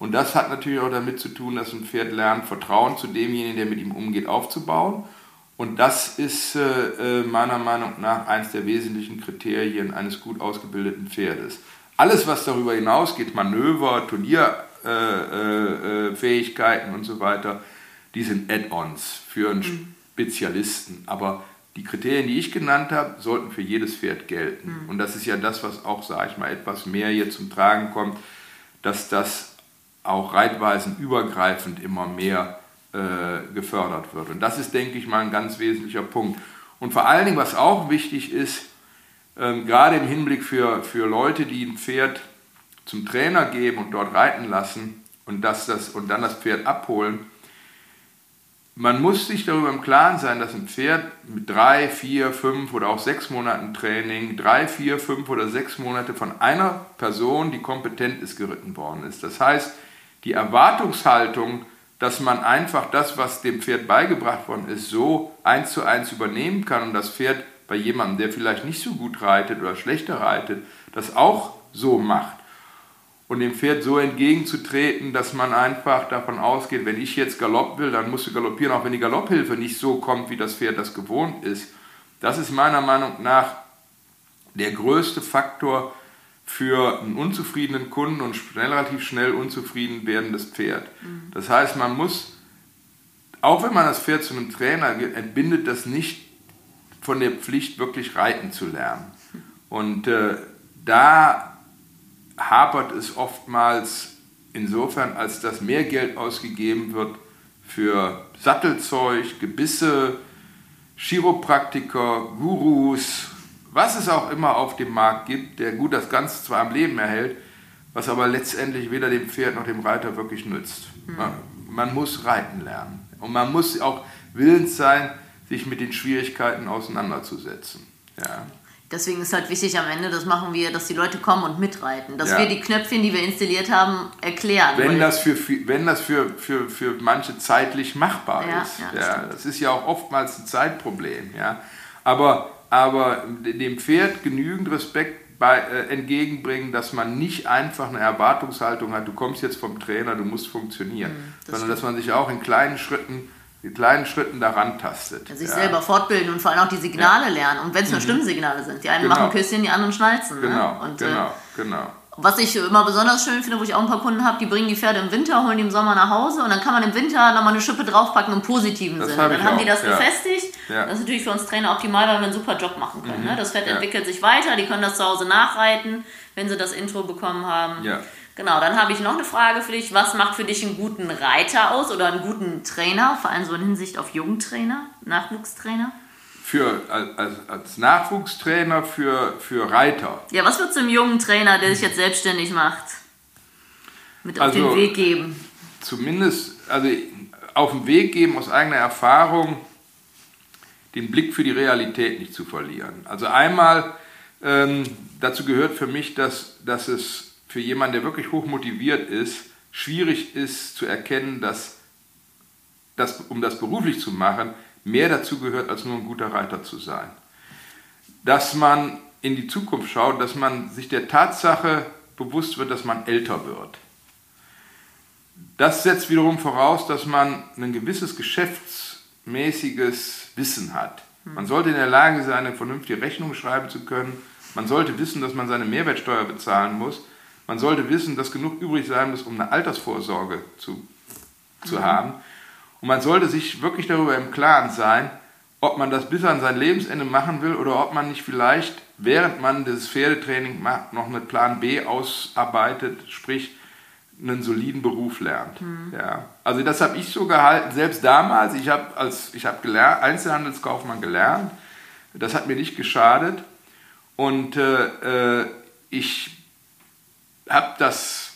Und das hat natürlich auch damit zu tun, dass ein Pferd lernt, Vertrauen zu demjenigen, der mit ihm umgeht, aufzubauen. Und das ist äh, äh meiner Meinung nach eines der wesentlichen Kriterien eines gut ausgebildeten Pferdes. Alles, was darüber hinausgeht, Manöver, Turnierfähigkeiten äh, äh, und so weiter, die sind Add-ons für einen mhm. Spezialisten. Aber die Kriterien, die ich genannt habe, sollten für jedes Pferd gelten. Mhm. Und das ist ja das, was auch, sage ich mal, etwas mehr hier zum Tragen kommt, dass das auch reitweisen übergreifend immer mehr äh, gefördert wird. Und das ist, denke ich mal, ein ganz wesentlicher Punkt. Und vor allen Dingen, was auch wichtig ist, ähm, gerade im Hinblick für, für Leute, die ein Pferd zum Trainer geben und dort reiten lassen und, das, das, und dann das Pferd abholen, man muss sich darüber im Klaren sein, dass ein Pferd mit drei, vier, fünf oder auch sechs Monaten Training, drei, vier, fünf oder sechs Monate von einer Person, die kompetent ist, geritten worden ist. Das heißt, die Erwartungshaltung, dass man einfach das, was dem Pferd beigebracht worden ist, so eins zu eins übernehmen kann und das Pferd bei jemandem, der vielleicht nicht so gut reitet oder schlechter reitet, das auch so macht und dem Pferd so entgegenzutreten, dass man einfach davon ausgeht, wenn ich jetzt Galopp will, dann musst du galoppieren, auch wenn die Galopphilfe nicht so kommt, wie das Pferd das gewohnt ist. Das ist meiner Meinung nach der größte Faktor für einen unzufriedenen Kunden und schnell, relativ schnell unzufrieden werdendes Pferd. Mhm. Das heißt, man muss, auch wenn man das Pferd zu einem Trainer entbindet, das nicht von der Pflicht, wirklich reiten zu lernen. Und äh, da hapert es oftmals insofern, als dass mehr Geld ausgegeben wird für Sattelzeug, Gebisse, Chiropraktiker, Gurus, was es auch immer auf dem Markt gibt, der gut das Ganze zwar am Leben erhält, was aber letztendlich weder dem Pferd noch dem Reiter wirklich nützt. Mhm. Man, man muss reiten lernen und man muss auch willens sein, sich mit den Schwierigkeiten auseinanderzusetzen. Ja. Deswegen ist halt wichtig am Ende, das machen wir, dass die Leute kommen und mitreiten. Dass ja. wir die Knöpfchen, die wir installiert haben, erklären. Wenn das für, wenn das für, für, für manche zeitlich machbar ja, ist. Ja, das, ja, das ist ja auch oftmals ein Zeitproblem. Ja. Aber, aber dem Pferd genügend Respekt bei, äh, entgegenbringen, dass man nicht einfach eine Erwartungshaltung hat, du kommst jetzt vom Trainer, du musst funktionieren, mhm, das sondern stimmt. dass man sich auch in kleinen Schritten mit kleinen Schritten daran tastet. sich ja. selber fortbilden und vor allem auch die Signale ja. lernen. Und wenn es nur mhm. Stimmsignale sind. Die einen genau. machen Küsschen, die anderen schnalzen. Ne? Genau, ne? und, genau, äh, genau. Was ich immer besonders schön finde, wo ich auch ein paar Kunden habe, die bringen die Pferde im Winter, holen die im Sommer nach Hause und dann kann man im Winter nochmal eine Schippe draufpacken im positiven das Sinne. Hab dann haben auch. die das ja. befestigt. Das ist natürlich für uns Trainer optimal, weil wir einen super Job machen können. Mhm. Ne? Das Pferd entwickelt sich weiter, die können das zu Hause nachreiten, wenn sie das Intro bekommen haben. Genau, dann habe ich noch eine Frage für dich. Was macht für dich einen guten Reiter aus oder einen guten Trainer, vor allem so in Hinsicht auf Jugendtrainer, Nachwuchstrainer? Für, als, als Nachwuchstrainer für, für Reiter. Ja, was würdest du einem jungen Trainer, der sich jetzt selbstständig macht, mit auf also, den Weg geben? Zumindest, also auf den Weg geben aus eigener Erfahrung, den Blick für die Realität nicht zu verlieren. Also einmal, ähm, dazu gehört für mich, dass, dass es für jemanden, der wirklich hoch motiviert ist, schwierig ist zu erkennen, dass, dass um das beruflich zu machen, mehr dazu gehört, als nur ein guter Reiter zu sein. Dass man in die Zukunft schaut, dass man sich der Tatsache bewusst wird, dass man älter wird. Das setzt wiederum voraus, dass man ein gewisses geschäftsmäßiges Wissen hat. Man sollte in der Lage sein, eine vernünftige Rechnung schreiben zu können. Man sollte wissen, dass man seine Mehrwertsteuer bezahlen muss. Man sollte wissen, dass genug übrig sein muss, um eine Altersvorsorge zu, zu mhm. haben. Und man sollte sich wirklich darüber im Klaren sein, ob man das bis an sein Lebensende machen will oder ob man nicht vielleicht, während man das Pferdetraining macht, noch einen Plan B ausarbeitet, sprich einen soliden Beruf lernt. Mhm. Ja. Also das habe ich so gehalten, selbst damals, ich habe als ich habe Einzelhandelskaufmann gelernt, das hat mir nicht geschadet und äh, äh ich habe das,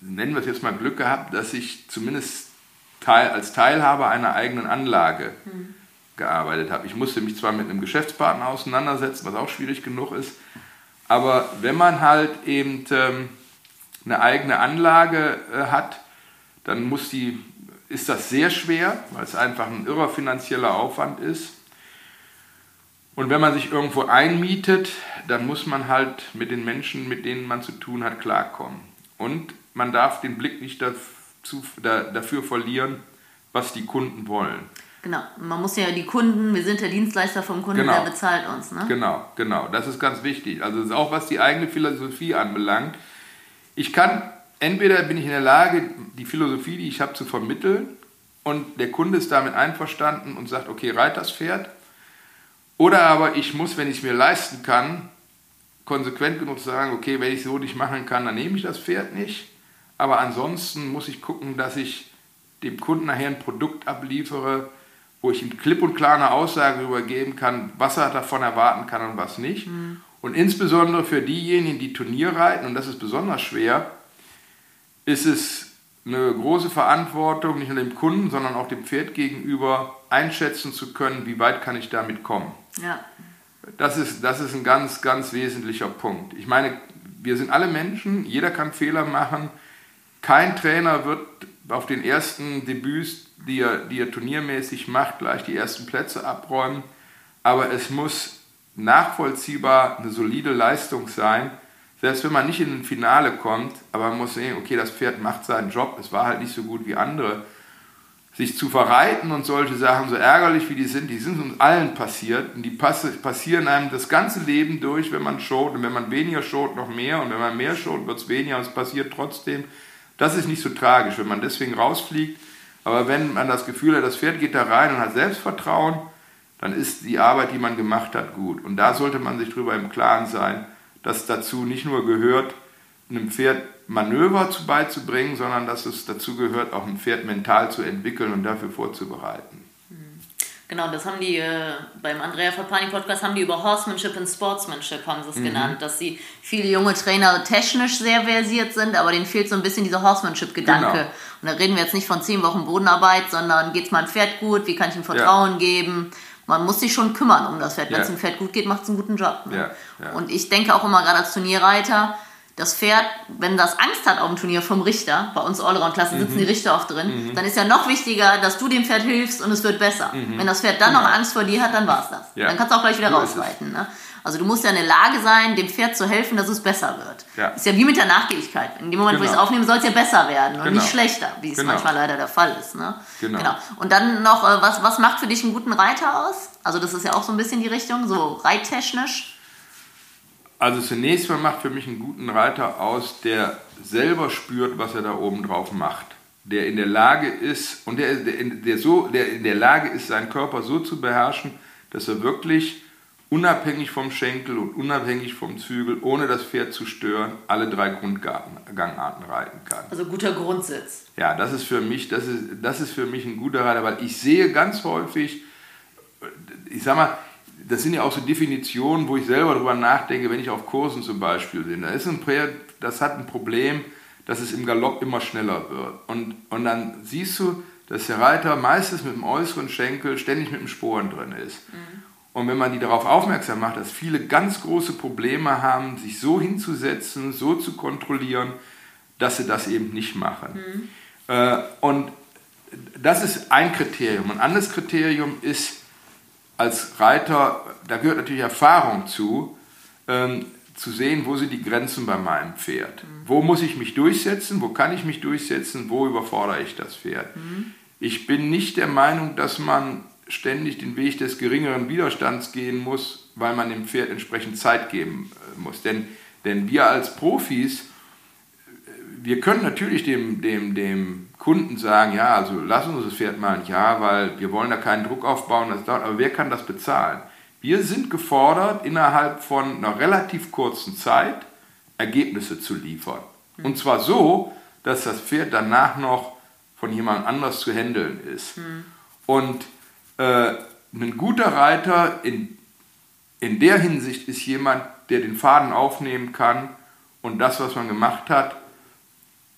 nennen wir es jetzt mal Glück gehabt, dass ich zumindest Teil, als Teilhaber einer eigenen Anlage mhm. gearbeitet habe. Ich musste mich zwar mit einem Geschäftspartner auseinandersetzen, was auch schwierig genug ist, aber wenn man halt eben ähm, eine eigene Anlage äh, hat, dann muss die, ist das sehr schwer, weil es einfach ein irrer finanzieller Aufwand ist. Und wenn man sich irgendwo einmietet, dann muss man halt mit den Menschen, mit denen man zu tun hat, klarkommen. Und man darf den Blick nicht dazu, da, dafür verlieren, was die Kunden wollen. Genau, man muss ja die Kunden, wir sind der Dienstleister vom Kunden, genau. der bezahlt uns. Ne? Genau, genau, das ist ganz wichtig. Also auch was die eigene Philosophie anbelangt. Ich kann, entweder bin ich in der Lage, die Philosophie, die ich habe, zu vermitteln und der Kunde ist damit einverstanden und sagt, okay, reit das Pferd oder aber ich muss, wenn ich es mir leisten kann, konsequent genug sagen, okay, wenn ich so nicht machen kann, dann nehme ich das Pferd nicht. Aber ansonsten muss ich gucken, dass ich dem Kunden nachher ein Produkt abliefere, wo ich ihm klipp und klar eine Aussage darüber geben kann, was er davon erwarten kann und was nicht. Mhm. Und insbesondere für diejenigen, die Turnier reiten, und das ist besonders schwer, ist es eine große Verantwortung, nicht nur dem Kunden, sondern auch dem Pferd gegenüber einschätzen zu können, wie weit kann ich damit kommen. Ja. Das ist, das ist ein ganz, ganz wesentlicher Punkt. Ich meine, wir sind alle Menschen, jeder kann Fehler machen. Kein Trainer wird auf den ersten Debüts, die er, die er turniermäßig macht, gleich die ersten Plätze abräumen. Aber es muss nachvollziehbar eine solide Leistung sein, selbst wenn man nicht in ein Finale kommt, aber man muss sehen, okay, das Pferd macht seinen Job, es war halt nicht so gut wie andere. Sich zu verreiten und solche Sachen, so ärgerlich wie die sind, die sind uns allen passiert. Und die passieren einem das ganze Leben durch, wenn man schaut. Und wenn man weniger schaut, noch mehr. Und wenn man mehr schaut, wird es weniger. Und es passiert trotzdem. Das ist nicht so tragisch, wenn man deswegen rausfliegt. Aber wenn man das Gefühl hat, das Pferd geht da rein und hat Selbstvertrauen, dann ist die Arbeit, die man gemacht hat, gut. Und da sollte man sich darüber im Klaren sein, dass dazu nicht nur gehört, einem Pferd Manöver zu beizubringen, sondern dass es dazu gehört, auch ein Pferd mental zu entwickeln und dafür vorzubereiten. Mhm. Genau, das haben die äh, beim Andrea Fapani Podcast haben die über Horsemanship und Sportsmanship haben sie es mhm. genannt, dass sie viele junge Trainer technisch sehr versiert sind, aber denen fehlt so ein bisschen dieser Horsemanship-Gedanke. Genau. Und da reden wir jetzt nicht von zehn Wochen Bodenarbeit, sondern geht es meinem Pferd gut, wie kann ich ihm Vertrauen ja. geben, man muss sich schon kümmern um das Pferd. Wenn es dem Pferd gut geht, macht es einen guten Job. Ne? Und ich denke auch immer gerade als Turnierreiter, das Pferd, wenn das Angst hat auf dem Turnier vom Richter, bei uns Allround-Klassen sitzen mhm. die Richter oft drin, mhm. dann ist ja noch wichtiger, dass du dem Pferd hilfst und es wird besser. Mhm. Wenn das Pferd dann genau. noch Angst vor dir hat, dann war es das. Ja. Dann kannst du auch gleich wieder so rausreiten. Ne? Also du musst ja in der Lage sein, dem Pferd zu helfen, dass es besser wird. Ja. Ist ja wie mit der Nachgiebigkeit. In dem Moment, genau. wo ich es genau. aufnehme, soll es ja besser werden und genau. nicht schlechter, wie es genau. manchmal leider der Fall ist. Ne? Genau. genau. Und dann noch, äh, was, was macht für dich einen guten Reiter aus? Also das ist ja auch so ein bisschen die Richtung, so reittechnisch. Also zunächst mal macht für mich einen guten Reiter aus, der selber spürt, was er da oben drauf macht. Der in der Lage ist, und der, der, der, so, der in der Lage ist, seinen Körper so zu beherrschen, dass er wirklich unabhängig vom Schenkel und unabhängig vom Zügel, ohne das Pferd zu stören, alle drei Grundgangarten reiten kann. Also guter Grundsitz. Ja, das ist für mich, das ist, das ist für mich ein guter Reiter, weil ich sehe ganz häufig, ich sag mal, das sind ja auch so Definitionen, wo ich selber darüber nachdenke, wenn ich auf Kursen zum Beispiel bin. Da ist ein Pferd, das hat ein Problem, dass es im Galopp immer schneller wird. Und, und dann siehst du, dass der Reiter meistens mit dem äußeren Schenkel ständig mit dem Sporen drin ist. Mhm. Und wenn man die darauf aufmerksam macht, dass viele ganz große Probleme haben, sich so hinzusetzen, so zu kontrollieren, dass sie das eben nicht machen. Mhm. Äh, und das ist ein Kriterium. Ein anderes Kriterium ist, als Reiter, da gehört natürlich Erfahrung zu, ähm, zu sehen, wo sind die Grenzen bei meinem Pferd. Mhm. Wo muss ich mich durchsetzen, wo kann ich mich durchsetzen, wo überfordere ich das Pferd. Mhm. Ich bin nicht der Meinung, dass man ständig den Weg des geringeren Widerstands gehen muss, weil man dem Pferd entsprechend Zeit geben äh, muss. Denn, denn wir als Profis, äh, wir können natürlich dem, dem, dem Kunden sagen, ja, also lass uns das Pferd mal ein Jahr, weil wir wollen da keinen Druck aufbauen, das dauert, aber wer kann das bezahlen? Wir sind gefordert, innerhalb von einer relativ kurzen Zeit Ergebnisse zu liefern. Und zwar so, dass das Pferd danach noch von jemand anders zu handeln ist. Mhm. Und äh, ein guter Reiter in, in der Hinsicht ist jemand, der den Faden aufnehmen kann und das, was man gemacht hat,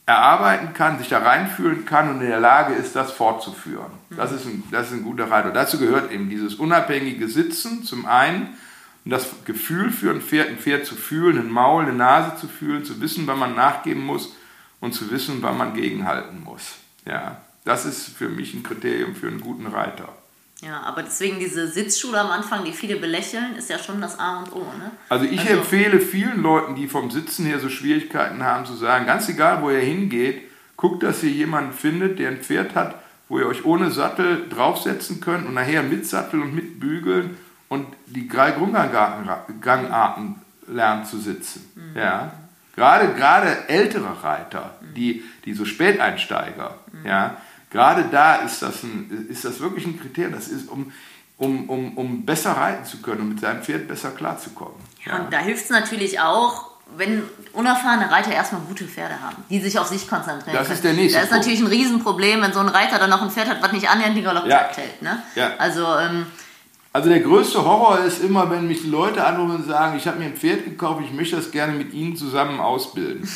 erarbeiten kann, sich da reinfühlen kann und in der Lage ist, das fortzuführen. Das ist ein, das ist ein guter Reiter. Dazu gehört eben dieses unabhängige Sitzen zum einen und das Gefühl für ein Pferd, ein Pferd zu fühlen, ein Maul, eine Nase zu fühlen, zu wissen, wann man nachgeben muss und zu wissen, wann man gegenhalten muss. Ja, das ist für mich ein Kriterium für einen guten Reiter. Ja, aber deswegen diese Sitzschule am Anfang, die viele belächeln, ist ja schon das A und O. Ne? Also ich also, empfehle vielen Leuten, die vom Sitzen her so Schwierigkeiten haben, zu sagen, ganz egal, wo ihr hingeht, guckt, dass ihr jemanden findet, der ein Pferd hat, wo ihr euch ohne Sattel draufsetzen könnt und nachher mit Sattel und mit Bügeln und die drei Grundgangarten lernt zu sitzen. Mhm. Ja? Gerade, gerade ältere Reiter, die, die so Späteinsteiger, mhm. ja, Gerade da ist das, ein, ist das wirklich ein Kriterium. Das ist, um, um, um, um besser reiten zu können und mit seinem Pferd besser klarzukommen. Ja. Und da hilft es natürlich auch, wenn unerfahrene Reiter erstmal gute Pferde haben, die sich auf sich konzentrieren. Das können. ist der nächste. Das ist natürlich ein Riesenproblem, wenn so ein Reiter dann noch ein Pferd hat, was nicht annähernd den Galopptakt ja. hält. Ne? Ja. Also, ähm, also der größte Horror ist immer, wenn mich die Leute anrufen und sagen, ich habe mir ein Pferd gekauft, ich möchte das gerne mit Ihnen zusammen ausbilden.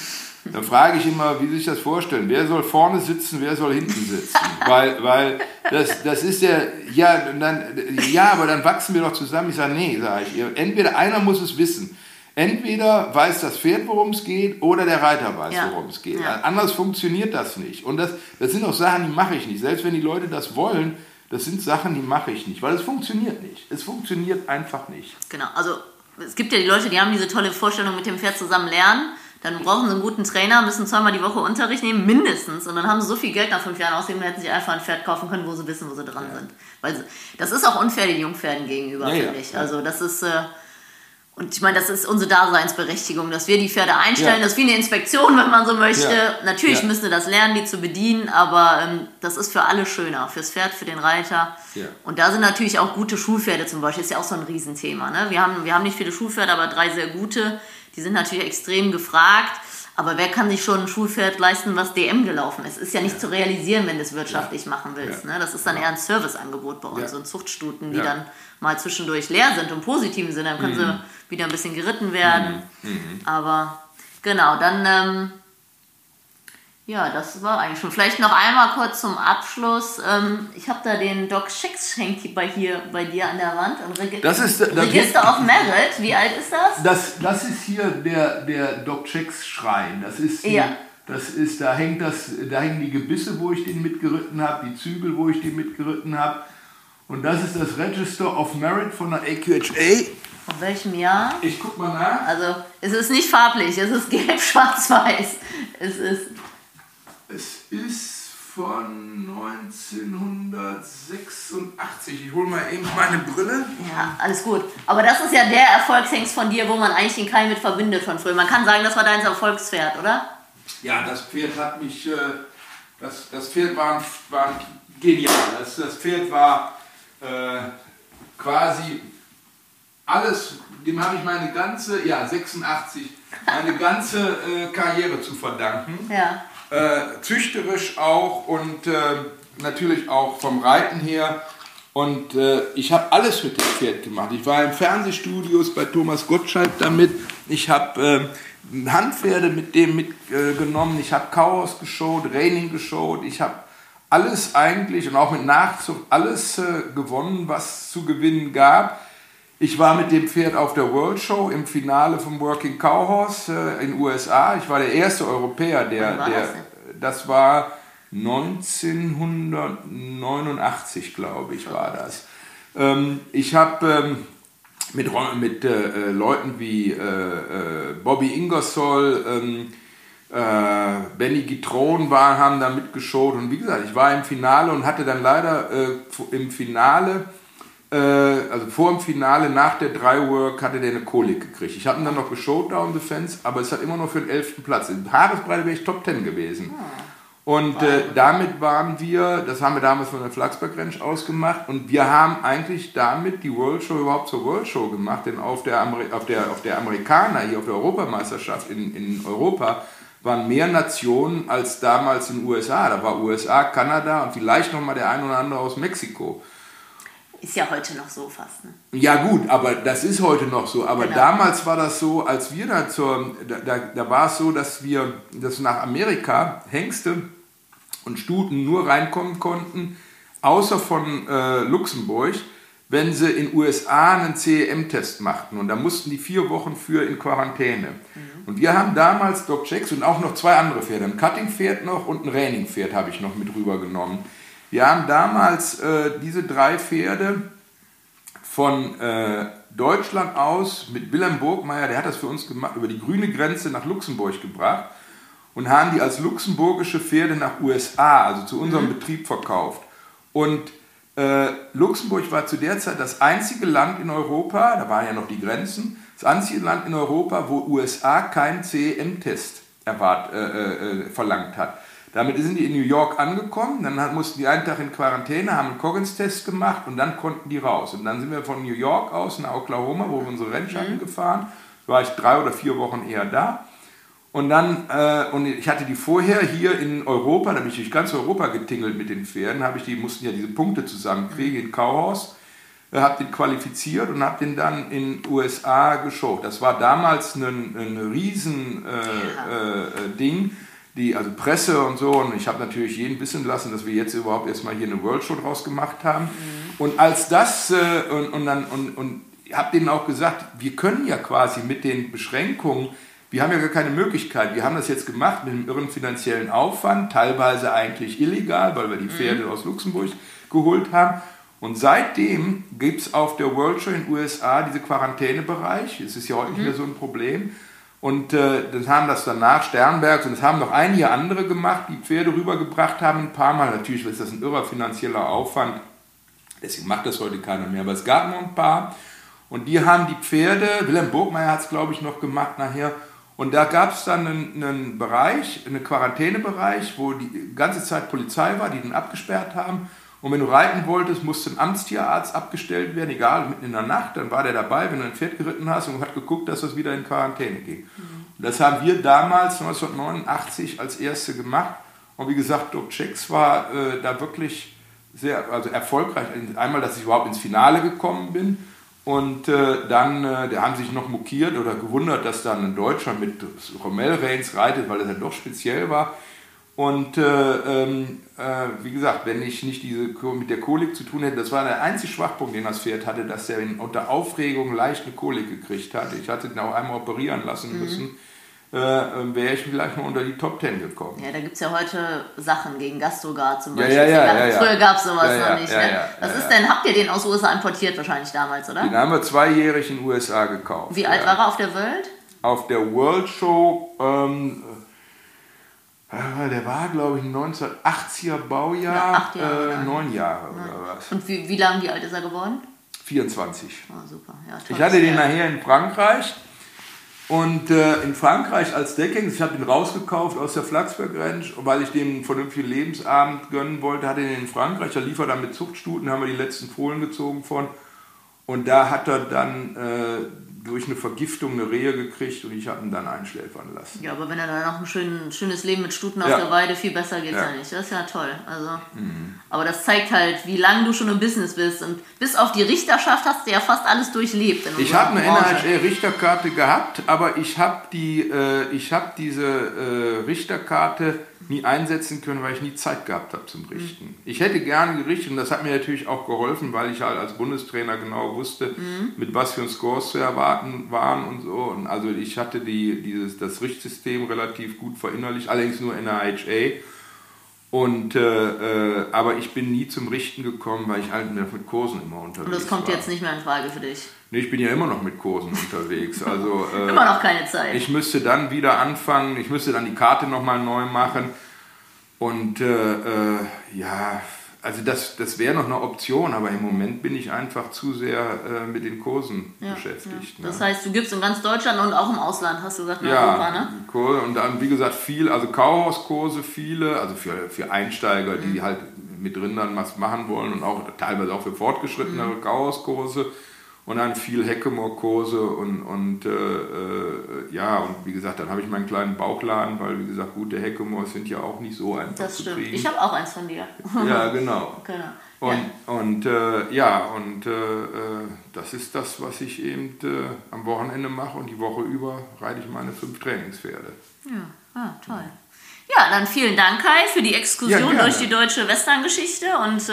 Dann frage ich immer, wie Sie sich das vorstellen. Wer soll vorne sitzen, wer soll hinten sitzen? weil, weil das, das ist ja, ja, dann, ja, aber dann wachsen wir doch zusammen. Ich sage, nee, sage ich. Entweder einer muss es wissen. Entweder weiß das Pferd, worum es geht, oder der Reiter weiß, ja. worum es geht. Ja. Anders funktioniert das nicht. Und das, das sind auch Sachen, die mache ich nicht. Selbst wenn die Leute das wollen, das sind Sachen, die mache ich nicht, weil es funktioniert nicht. Es funktioniert einfach nicht. Genau, also es gibt ja die Leute, die haben diese tolle Vorstellung mit dem Pferd zusammen lernen. Dann brauchen sie einen guten Trainer, müssen zweimal die Woche Unterricht nehmen, mindestens. Und dann haben sie so viel Geld nach fünf Jahren ausgegeben, hätten sie einfach ein Pferd kaufen können, wo sie wissen, wo sie dran ja. sind. Weil das ist auch unfair den Jungpferden gegenüber, ja, finde ich. Also das ist... Äh, und ich meine, das ist unsere Daseinsberechtigung, dass wir die Pferde einstellen. Ja. Das ist wie eine Inspektion, wenn man so möchte. Ja. Natürlich ja. müssen wir das lernen, die zu bedienen, aber ähm, das ist für alle schöner. Fürs Pferd, für den Reiter. Und da sind natürlich auch gute Schulpferde zum Beispiel. Ist ja auch so ein Riesenthema. Ne? Wir, haben, wir haben nicht viele Schulpferde, aber drei sehr gute. Die sind natürlich extrem gefragt. Aber wer kann sich schon ein Schulpferd leisten, was DM gelaufen ist? Ist ja nicht ja. zu realisieren, wenn du es wirtschaftlich ja. machen willst. Ja. Ne? Das ist dann eher ein Serviceangebot bei uns. So Zuchtstuten, die dann mal zwischendurch leer sind im positiven Sinne. Dann können mhm. sie wieder ein bisschen geritten werden. Mhm. Mhm. Aber genau, dann ähm, ja, das war eigentlich schon. Vielleicht noch einmal kurz zum Abschluss. Ähm, ich habe da den Doc Schicks hängt bei hier bei dir an der Wand. Reg das ist, das Register of Merit. Wie alt ist das? Das, das ist hier der, der Doc Schicks Schrein. Das ist die, ja. Das ist, da hängt das, da hängen die Gebisse, wo ich den mitgeritten habe, die Zügel, wo ich den mitgeritten habe. Und das ist das Register of Merit von der AQHA. Von welchem Jahr? Ich guck mal nach. Also es ist nicht farblich, es ist gelb, schwarz, weiß. Es ist es ist von 1986. Ich hole mal eben meine Brille. Ja, alles gut. Aber das ist ja der Erfolgshengst von dir, wo man eigentlich den Keim mit verbindet von früher. Man kann sagen, das war dein Erfolgspferd, oder? Ja, das Pferd hat mich. Äh, das, das Pferd war, war genial. Das, das Pferd war äh, quasi alles, dem habe ich meine ganze, ja, 86, meine ganze äh, Karriere zu verdanken. Ja äh, züchterisch auch und äh, natürlich auch vom Reiten her. Und äh, ich habe alles mit dem Pferd gemacht. Ich war in Fernsehstudios bei Thomas Gottschalk damit. Ich habe äh, Handpferde mit dem mitgenommen. ich habe Chaos geschaut, Raining geschaut. Ich habe alles eigentlich und auch mit Nachzug alles äh, gewonnen, was zu gewinnen gab. Ich war mit dem Pferd auf der World Show im Finale vom Working Cow Horse äh, in USA. Ich war der erste Europäer, der, war der das, das war 1989, glaube ich, war das. Ähm, ich habe ähm, mit, mit äh, Leuten wie äh, äh, Bobby Ingersoll, ähm, äh, Benny Gitron war, haben da mitgeschaut und wie gesagt, ich war im Finale und hatte dann leider äh, im Finale äh, also vor dem Finale, nach der Dry-Work, hatte der eine Kolik gekriegt. Ich habe ihn dann noch geshowt da the Fence, aber es hat immer noch für den 11. Platz. In Haaresbreite wäre ich Top 10 gewesen. Ah. Und äh, damit waren wir, das haben wir damals von der Flaxberg Ranch ausgemacht, und wir haben eigentlich damit die World Show überhaupt zur World Show gemacht, denn auf der, Ameri auf der, auf der Amerikaner, hier auf der Europameisterschaft in, in Europa, waren mehr Nationen als damals in den USA. Da war USA, Kanada und vielleicht nochmal der ein oder andere aus Mexiko. Ist ja heute noch so fast. Ne? Ja gut, aber das ist heute noch so. Aber genau. damals war das so, als wir da zur, da, da, da war es so, dass wir, dass nach Amerika Hengste und Stuten nur reinkommen konnten, außer von äh, Luxemburg, wenn sie in USA einen CEM-Test machten. Und da mussten die vier Wochen für in Quarantäne. Mhm. Und wir haben damals Doc Checks und auch noch zwei andere Pferde, ein Cutting-Pferd noch und ein Raining-Pferd habe ich noch mit rübergenommen. Wir haben damals äh, diese drei Pferde von äh, Deutschland aus mit Wilhelm Burgmeier, der hat das für uns gemacht, über die grüne Grenze nach Luxemburg gebracht und haben die als luxemburgische Pferde nach USA, also zu unserem mhm. Betrieb verkauft. Und äh, Luxemburg war zu der Zeit das einzige Land in Europa, da waren ja noch die Grenzen, das einzige Land in Europa, wo USA keinen CEM-Test äh, äh, verlangt hat. Damit sind die in New York angekommen, dann mussten die einen Tag in Quarantäne, haben einen Coggins-Test gemacht und dann konnten die raus. Und dann sind wir von New York aus nach Oklahoma, wo wir unsere Rennschatten mhm. gefahren. Da war ich drei oder vier Wochen eher da. Und dann, äh, und ich hatte die vorher hier in Europa, da bin ich durch ganz Europa getingelt mit den Pferden, habe ich die, mussten ja diese Punkte zusammenkriegen in Kauhaus. äh, habe den qualifiziert und habe den dann in USA geschaut. Das war damals ein, ein riesen äh, äh, Ding, die, also Presse und so. Und ich habe natürlich jeden wissen lassen, dass wir jetzt überhaupt erstmal hier eine World Show draus gemacht haben. Mhm. Und als das, äh, und, und dann, und, und habe denen auch gesagt, wir können ja quasi mit den Beschränkungen, wir haben ja gar keine Möglichkeit. Wir haben das jetzt gemacht mit einem irren finanziellen Aufwand, teilweise eigentlich illegal, weil wir die Pferde mhm. aus Luxemburg geholt haben. Und seitdem gibt es auf der World Show in den USA diese Quarantänebereich. Es ist ja heute mhm. nicht mehr so ein Problem. Und äh, das haben das danach Sternbergs und das haben noch einige andere gemacht, die Pferde rübergebracht haben ein paar Mal. Natürlich ist das ein irrer finanzieller Aufwand, deswegen macht das heute keiner mehr. Aber es gab noch ein paar und die haben die Pferde, Wilhelm Burgmeier hat es glaube ich noch gemacht nachher, und da gab es dann einen, einen Bereich, einen Quarantänebereich, wo die ganze Zeit Polizei war, die den abgesperrt haben. Und wenn du reiten wolltest, musste ein Amtstierarzt abgestellt werden, egal, mitten in der Nacht, dann war der dabei, wenn du ein Pferd geritten hast und hat geguckt, dass das wieder in Quarantäne ging. Mhm. Das haben wir damals, 1989, als erste gemacht. Und wie gesagt, Doc Checks war äh, da wirklich sehr also erfolgreich. Einmal, dass ich überhaupt ins Finale gekommen bin und äh, dann, äh, der haben sich noch mokiert oder gewundert, dass dann ein Deutscher mit Rommel Reigns reitet, weil das ja doch speziell war. Und äh, ähm, äh, wie gesagt, wenn ich nicht diese mit der Kolik zu tun hätte, das war der einzige Schwachpunkt, den das Pferd hatte, dass er unter Aufregung leicht eine Kolik gekriegt hatte. Ich hatte ihn auch einmal operieren lassen mhm. müssen äh, wäre ich vielleicht mal unter die Top Ten gekommen. Ja, da gibt es ja heute Sachen gegen Gastrogard zum Beispiel. Ja, ja, ja, ja Früher gab es sowas noch nicht. Ne? Was ist denn, habt ihr den aus USA importiert wahrscheinlich damals, oder? Den haben wir zweijährig in den USA gekauft. Wie alt war er auf der World? Auf der World Show, ähm, äh, der war, glaube ich, ein 1980er Baujahr, ja, äh, neun Jahre oder was. Und wie, wie lange, wie alt ist er geworden? 24. Oh, super. Ja, ich hatte den nachher in Frankreich und äh, in Frankreich als Decking, ich habe ihn rausgekauft aus der Flachsberg Ranch, weil ich dem einen vernünftigen Lebensabend gönnen wollte, hatte ihn in Frankreich, er liefert dann mit Zuchtstuten, haben wir die letzten Fohlen gezogen von. Und da hat er dann äh, durch eine Vergiftung eine Rehe gekriegt und ich habe ihn dann einschläfern lassen. Ja, aber wenn er dann noch ein schön, schönes Leben mit Stuten auf ja. der Weide, viel besser geht es ja. ja. nicht. Das ist ja toll. Also, mhm. Aber das zeigt halt, wie lange du schon im Business bist. Und bis auf die Richterschaft hast du ja fast alles durchlebt. ich habe eine NHL-Richterkarte gehabt, aber ich habe die, äh, hab diese äh, Richterkarte nie einsetzen können, weil ich nie Zeit gehabt habe zum Richten. Mhm. Ich hätte gerne gerichtet und das hat mir natürlich auch geholfen, weil ich halt als Bundestrainer genau wusste, mhm. mit was für Scores zu erwarten waren und so. Und also ich hatte die, dieses, das Richtsystem relativ gut verinnerlicht, allerdings nur in der IHA. Und, äh, äh, aber ich bin nie zum Richten gekommen, weil ich halt mit Kursen immer unterwegs war. Und das kommt war. jetzt nicht mehr in Frage für dich? Nee, ich bin ja immer noch mit Kursen unterwegs. Also, äh, immer noch keine Zeit. Ich müsste dann wieder anfangen, ich müsste dann die Karte nochmal neu machen. Und äh, äh, ja, also das, das wäre noch eine Option, aber im Moment bin ich einfach zu sehr äh, mit den Kursen ja, beschäftigt. Ja. Das ne? heißt, du gibst in ganz Deutschland und auch im Ausland, hast du gesagt, in ja, Europa, ne? Kurse und dann, wie gesagt, viel, also Kauhauskurse, viele, also für, für Einsteiger, mhm. die halt mit Rindern was machen wollen und auch teilweise auch für fortgeschrittenere mhm. Kauhauskurse und dann viel Heckemore-Kurse und, und äh, äh, ja, und wie gesagt, dann habe ich meinen kleinen Bauchladen, weil wie gesagt, gute Heckemores sind ja auch nicht so einfach das zu stimmt. kriegen. Ich habe auch eins von dir. Ja, genau. genau. Und, ja. und äh, ja, und äh, äh, das ist das, was ich eben äh, am Wochenende mache und die Woche über reite ich meine fünf Trainingspferde. Ja, ah, toll. Ja, dann vielen Dank, Kai, für die Exkursion ja, durch die deutsche Westerngeschichte und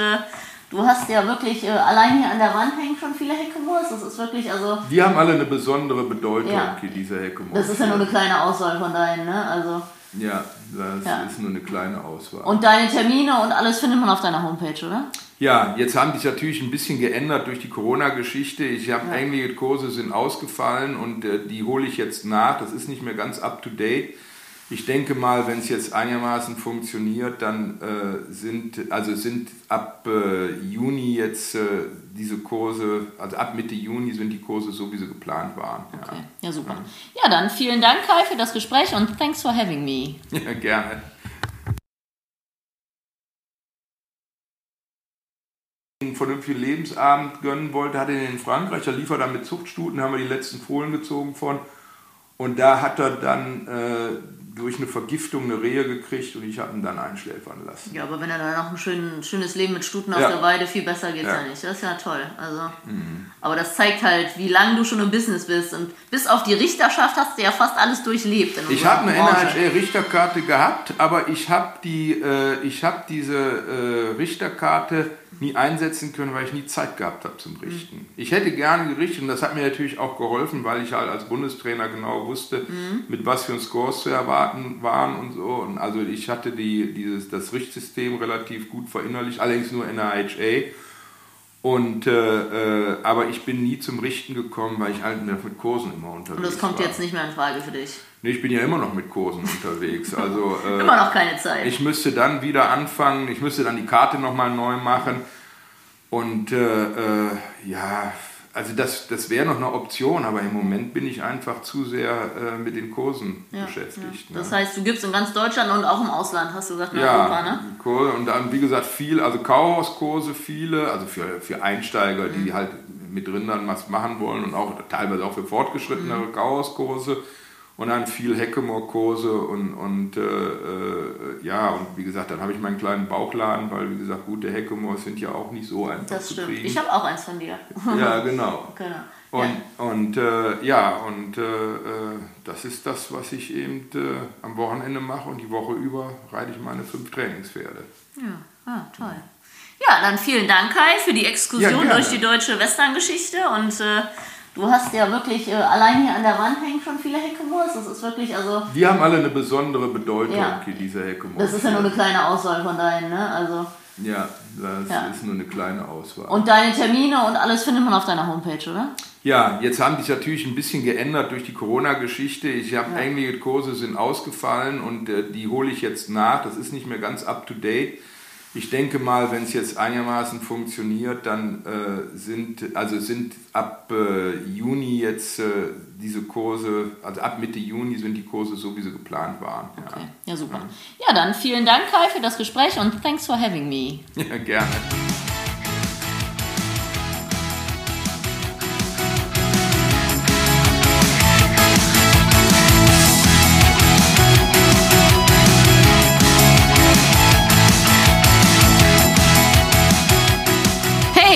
Du hast ja wirklich, äh, allein hier an der Wand hängen schon viele Heckemoors. Das ist wirklich, also. Die haben alle eine besondere Bedeutung, ja. diese Heckemoors. Das ist ja nur eine kleine Auswahl von deinen, ne? Also. Ja, das ja. ist nur eine kleine Auswahl. Und deine Termine und alles findet man auf deiner Homepage, oder? Ja, jetzt haben sich natürlich ein bisschen geändert durch die Corona-Geschichte. Ich habe ja. einige Kurse sind ausgefallen und äh, die hole ich jetzt nach. Das ist nicht mehr ganz up to date. Ich denke mal, wenn es jetzt einigermaßen funktioniert, dann äh, sind, also sind ab äh, Juni jetzt äh, diese Kurse, also ab Mitte Juni sind die Kurse so, wie sie geplant waren. Okay. Ja, ja super. Ja. ja, dann vielen Dank, Kai, für das Gespräch und thanks for having me. Ja, gerne. einen vernünftigen Lebensabend gönnen wollte, hatte ihn in Frankreich, da lief er dann mit Zuchtstuten, haben wir die letzten Fohlen gezogen von. Und da hat er dann äh, durch eine Vergiftung eine Rehe gekriegt und ich habe ihn dann einschläfern lassen. Ja, aber wenn er dann noch ein schön, schönes Leben mit Stuten auf ja. der Weide, viel besser geht es ja. ja. nicht. Das ist ja toll. Also, mhm. Aber das zeigt halt, wie lange du schon im Business bist. Und bis auf die Richterschaft hast du ja fast alles durchlebt. ich habe eine NHL-Richterkarte gehabt, aber ich habe die, äh, hab diese äh, Richterkarte nie einsetzen können, weil ich nie Zeit gehabt habe zum Richten. Mhm. Ich hätte gerne gerichtet und das hat mir natürlich auch geholfen, weil ich halt als Bundestrainer genau wusste, mhm. mit was für Scores zu erwarten waren und so. Und also ich hatte die, dieses, das Richtsystem relativ gut verinnerlicht, allerdings nur in der IHA. Und, äh, äh, aber ich bin nie zum Richten gekommen, weil ich halt mit Kursen immer unterwegs war. Und das kommt war. jetzt nicht mehr in Frage für dich? Nee, ich bin ja immer noch mit Kursen unterwegs. Also, äh, immer noch keine Zeit. Ich müsste dann wieder anfangen, ich müsste dann die Karte nochmal neu machen. Und äh, äh, ja, also das, das wäre noch eine Option, aber im Moment bin ich einfach zu sehr äh, mit den Kursen ja, beschäftigt. Ja. Ne? Das heißt, du gibst in ganz Deutschland und auch im Ausland, hast du gesagt, in ja, Europa, ne? Kurse und dann, wie gesagt, viel, also Kauhauskurse viele, also für, für Einsteiger, die mhm. halt mit Rindern was machen wollen und auch teilweise auch für fortgeschrittenere mhm. Kauhauskurse und dann viel Heckemore-Kurse und, und äh, äh, ja, und wie gesagt, dann habe ich meinen kleinen Bauchladen, weil wie gesagt, gute Heckemores sind ja auch nicht so einfach das zu stimmt. kriegen. Ich habe auch eins von dir. Ja, genau. genau. Und, ja. und äh, ja, und äh, äh, das ist das, was ich eben äh, am Wochenende mache und die Woche über reite ich meine fünf Trainingspferde. Ja, ah, toll. Ja, dann vielen Dank, Kai, für die Exkursion ja, durch die deutsche Western-Geschichte und Du hast ja wirklich, äh, allein hier an der Wand hängen schon viele Heckemoors. Das ist wirklich, also. Die haben alle eine besondere Bedeutung, ja. diese Heckemoors. Das ist ja nur eine kleine Auswahl von deinen, ne? Also. Ja, das ja. ist nur eine kleine Auswahl. Und deine Termine und alles findet man auf deiner Homepage, oder? Ja, jetzt haben sich natürlich ein bisschen geändert durch die Corona-Geschichte. Ich habe ja. einige Kurse sind ausgefallen und äh, die hole ich jetzt nach. Das ist nicht mehr ganz up to date. Ich denke mal, wenn es jetzt einigermaßen funktioniert, dann äh, sind, also sind ab äh, Juni jetzt äh, diese Kurse, also ab Mitte Juni sind die Kurse so, wie sie geplant waren. Okay, ja, ja super. Ja. dann vielen Dank, Kai, für das Gespräch und thanks for having me. Ja, gerne.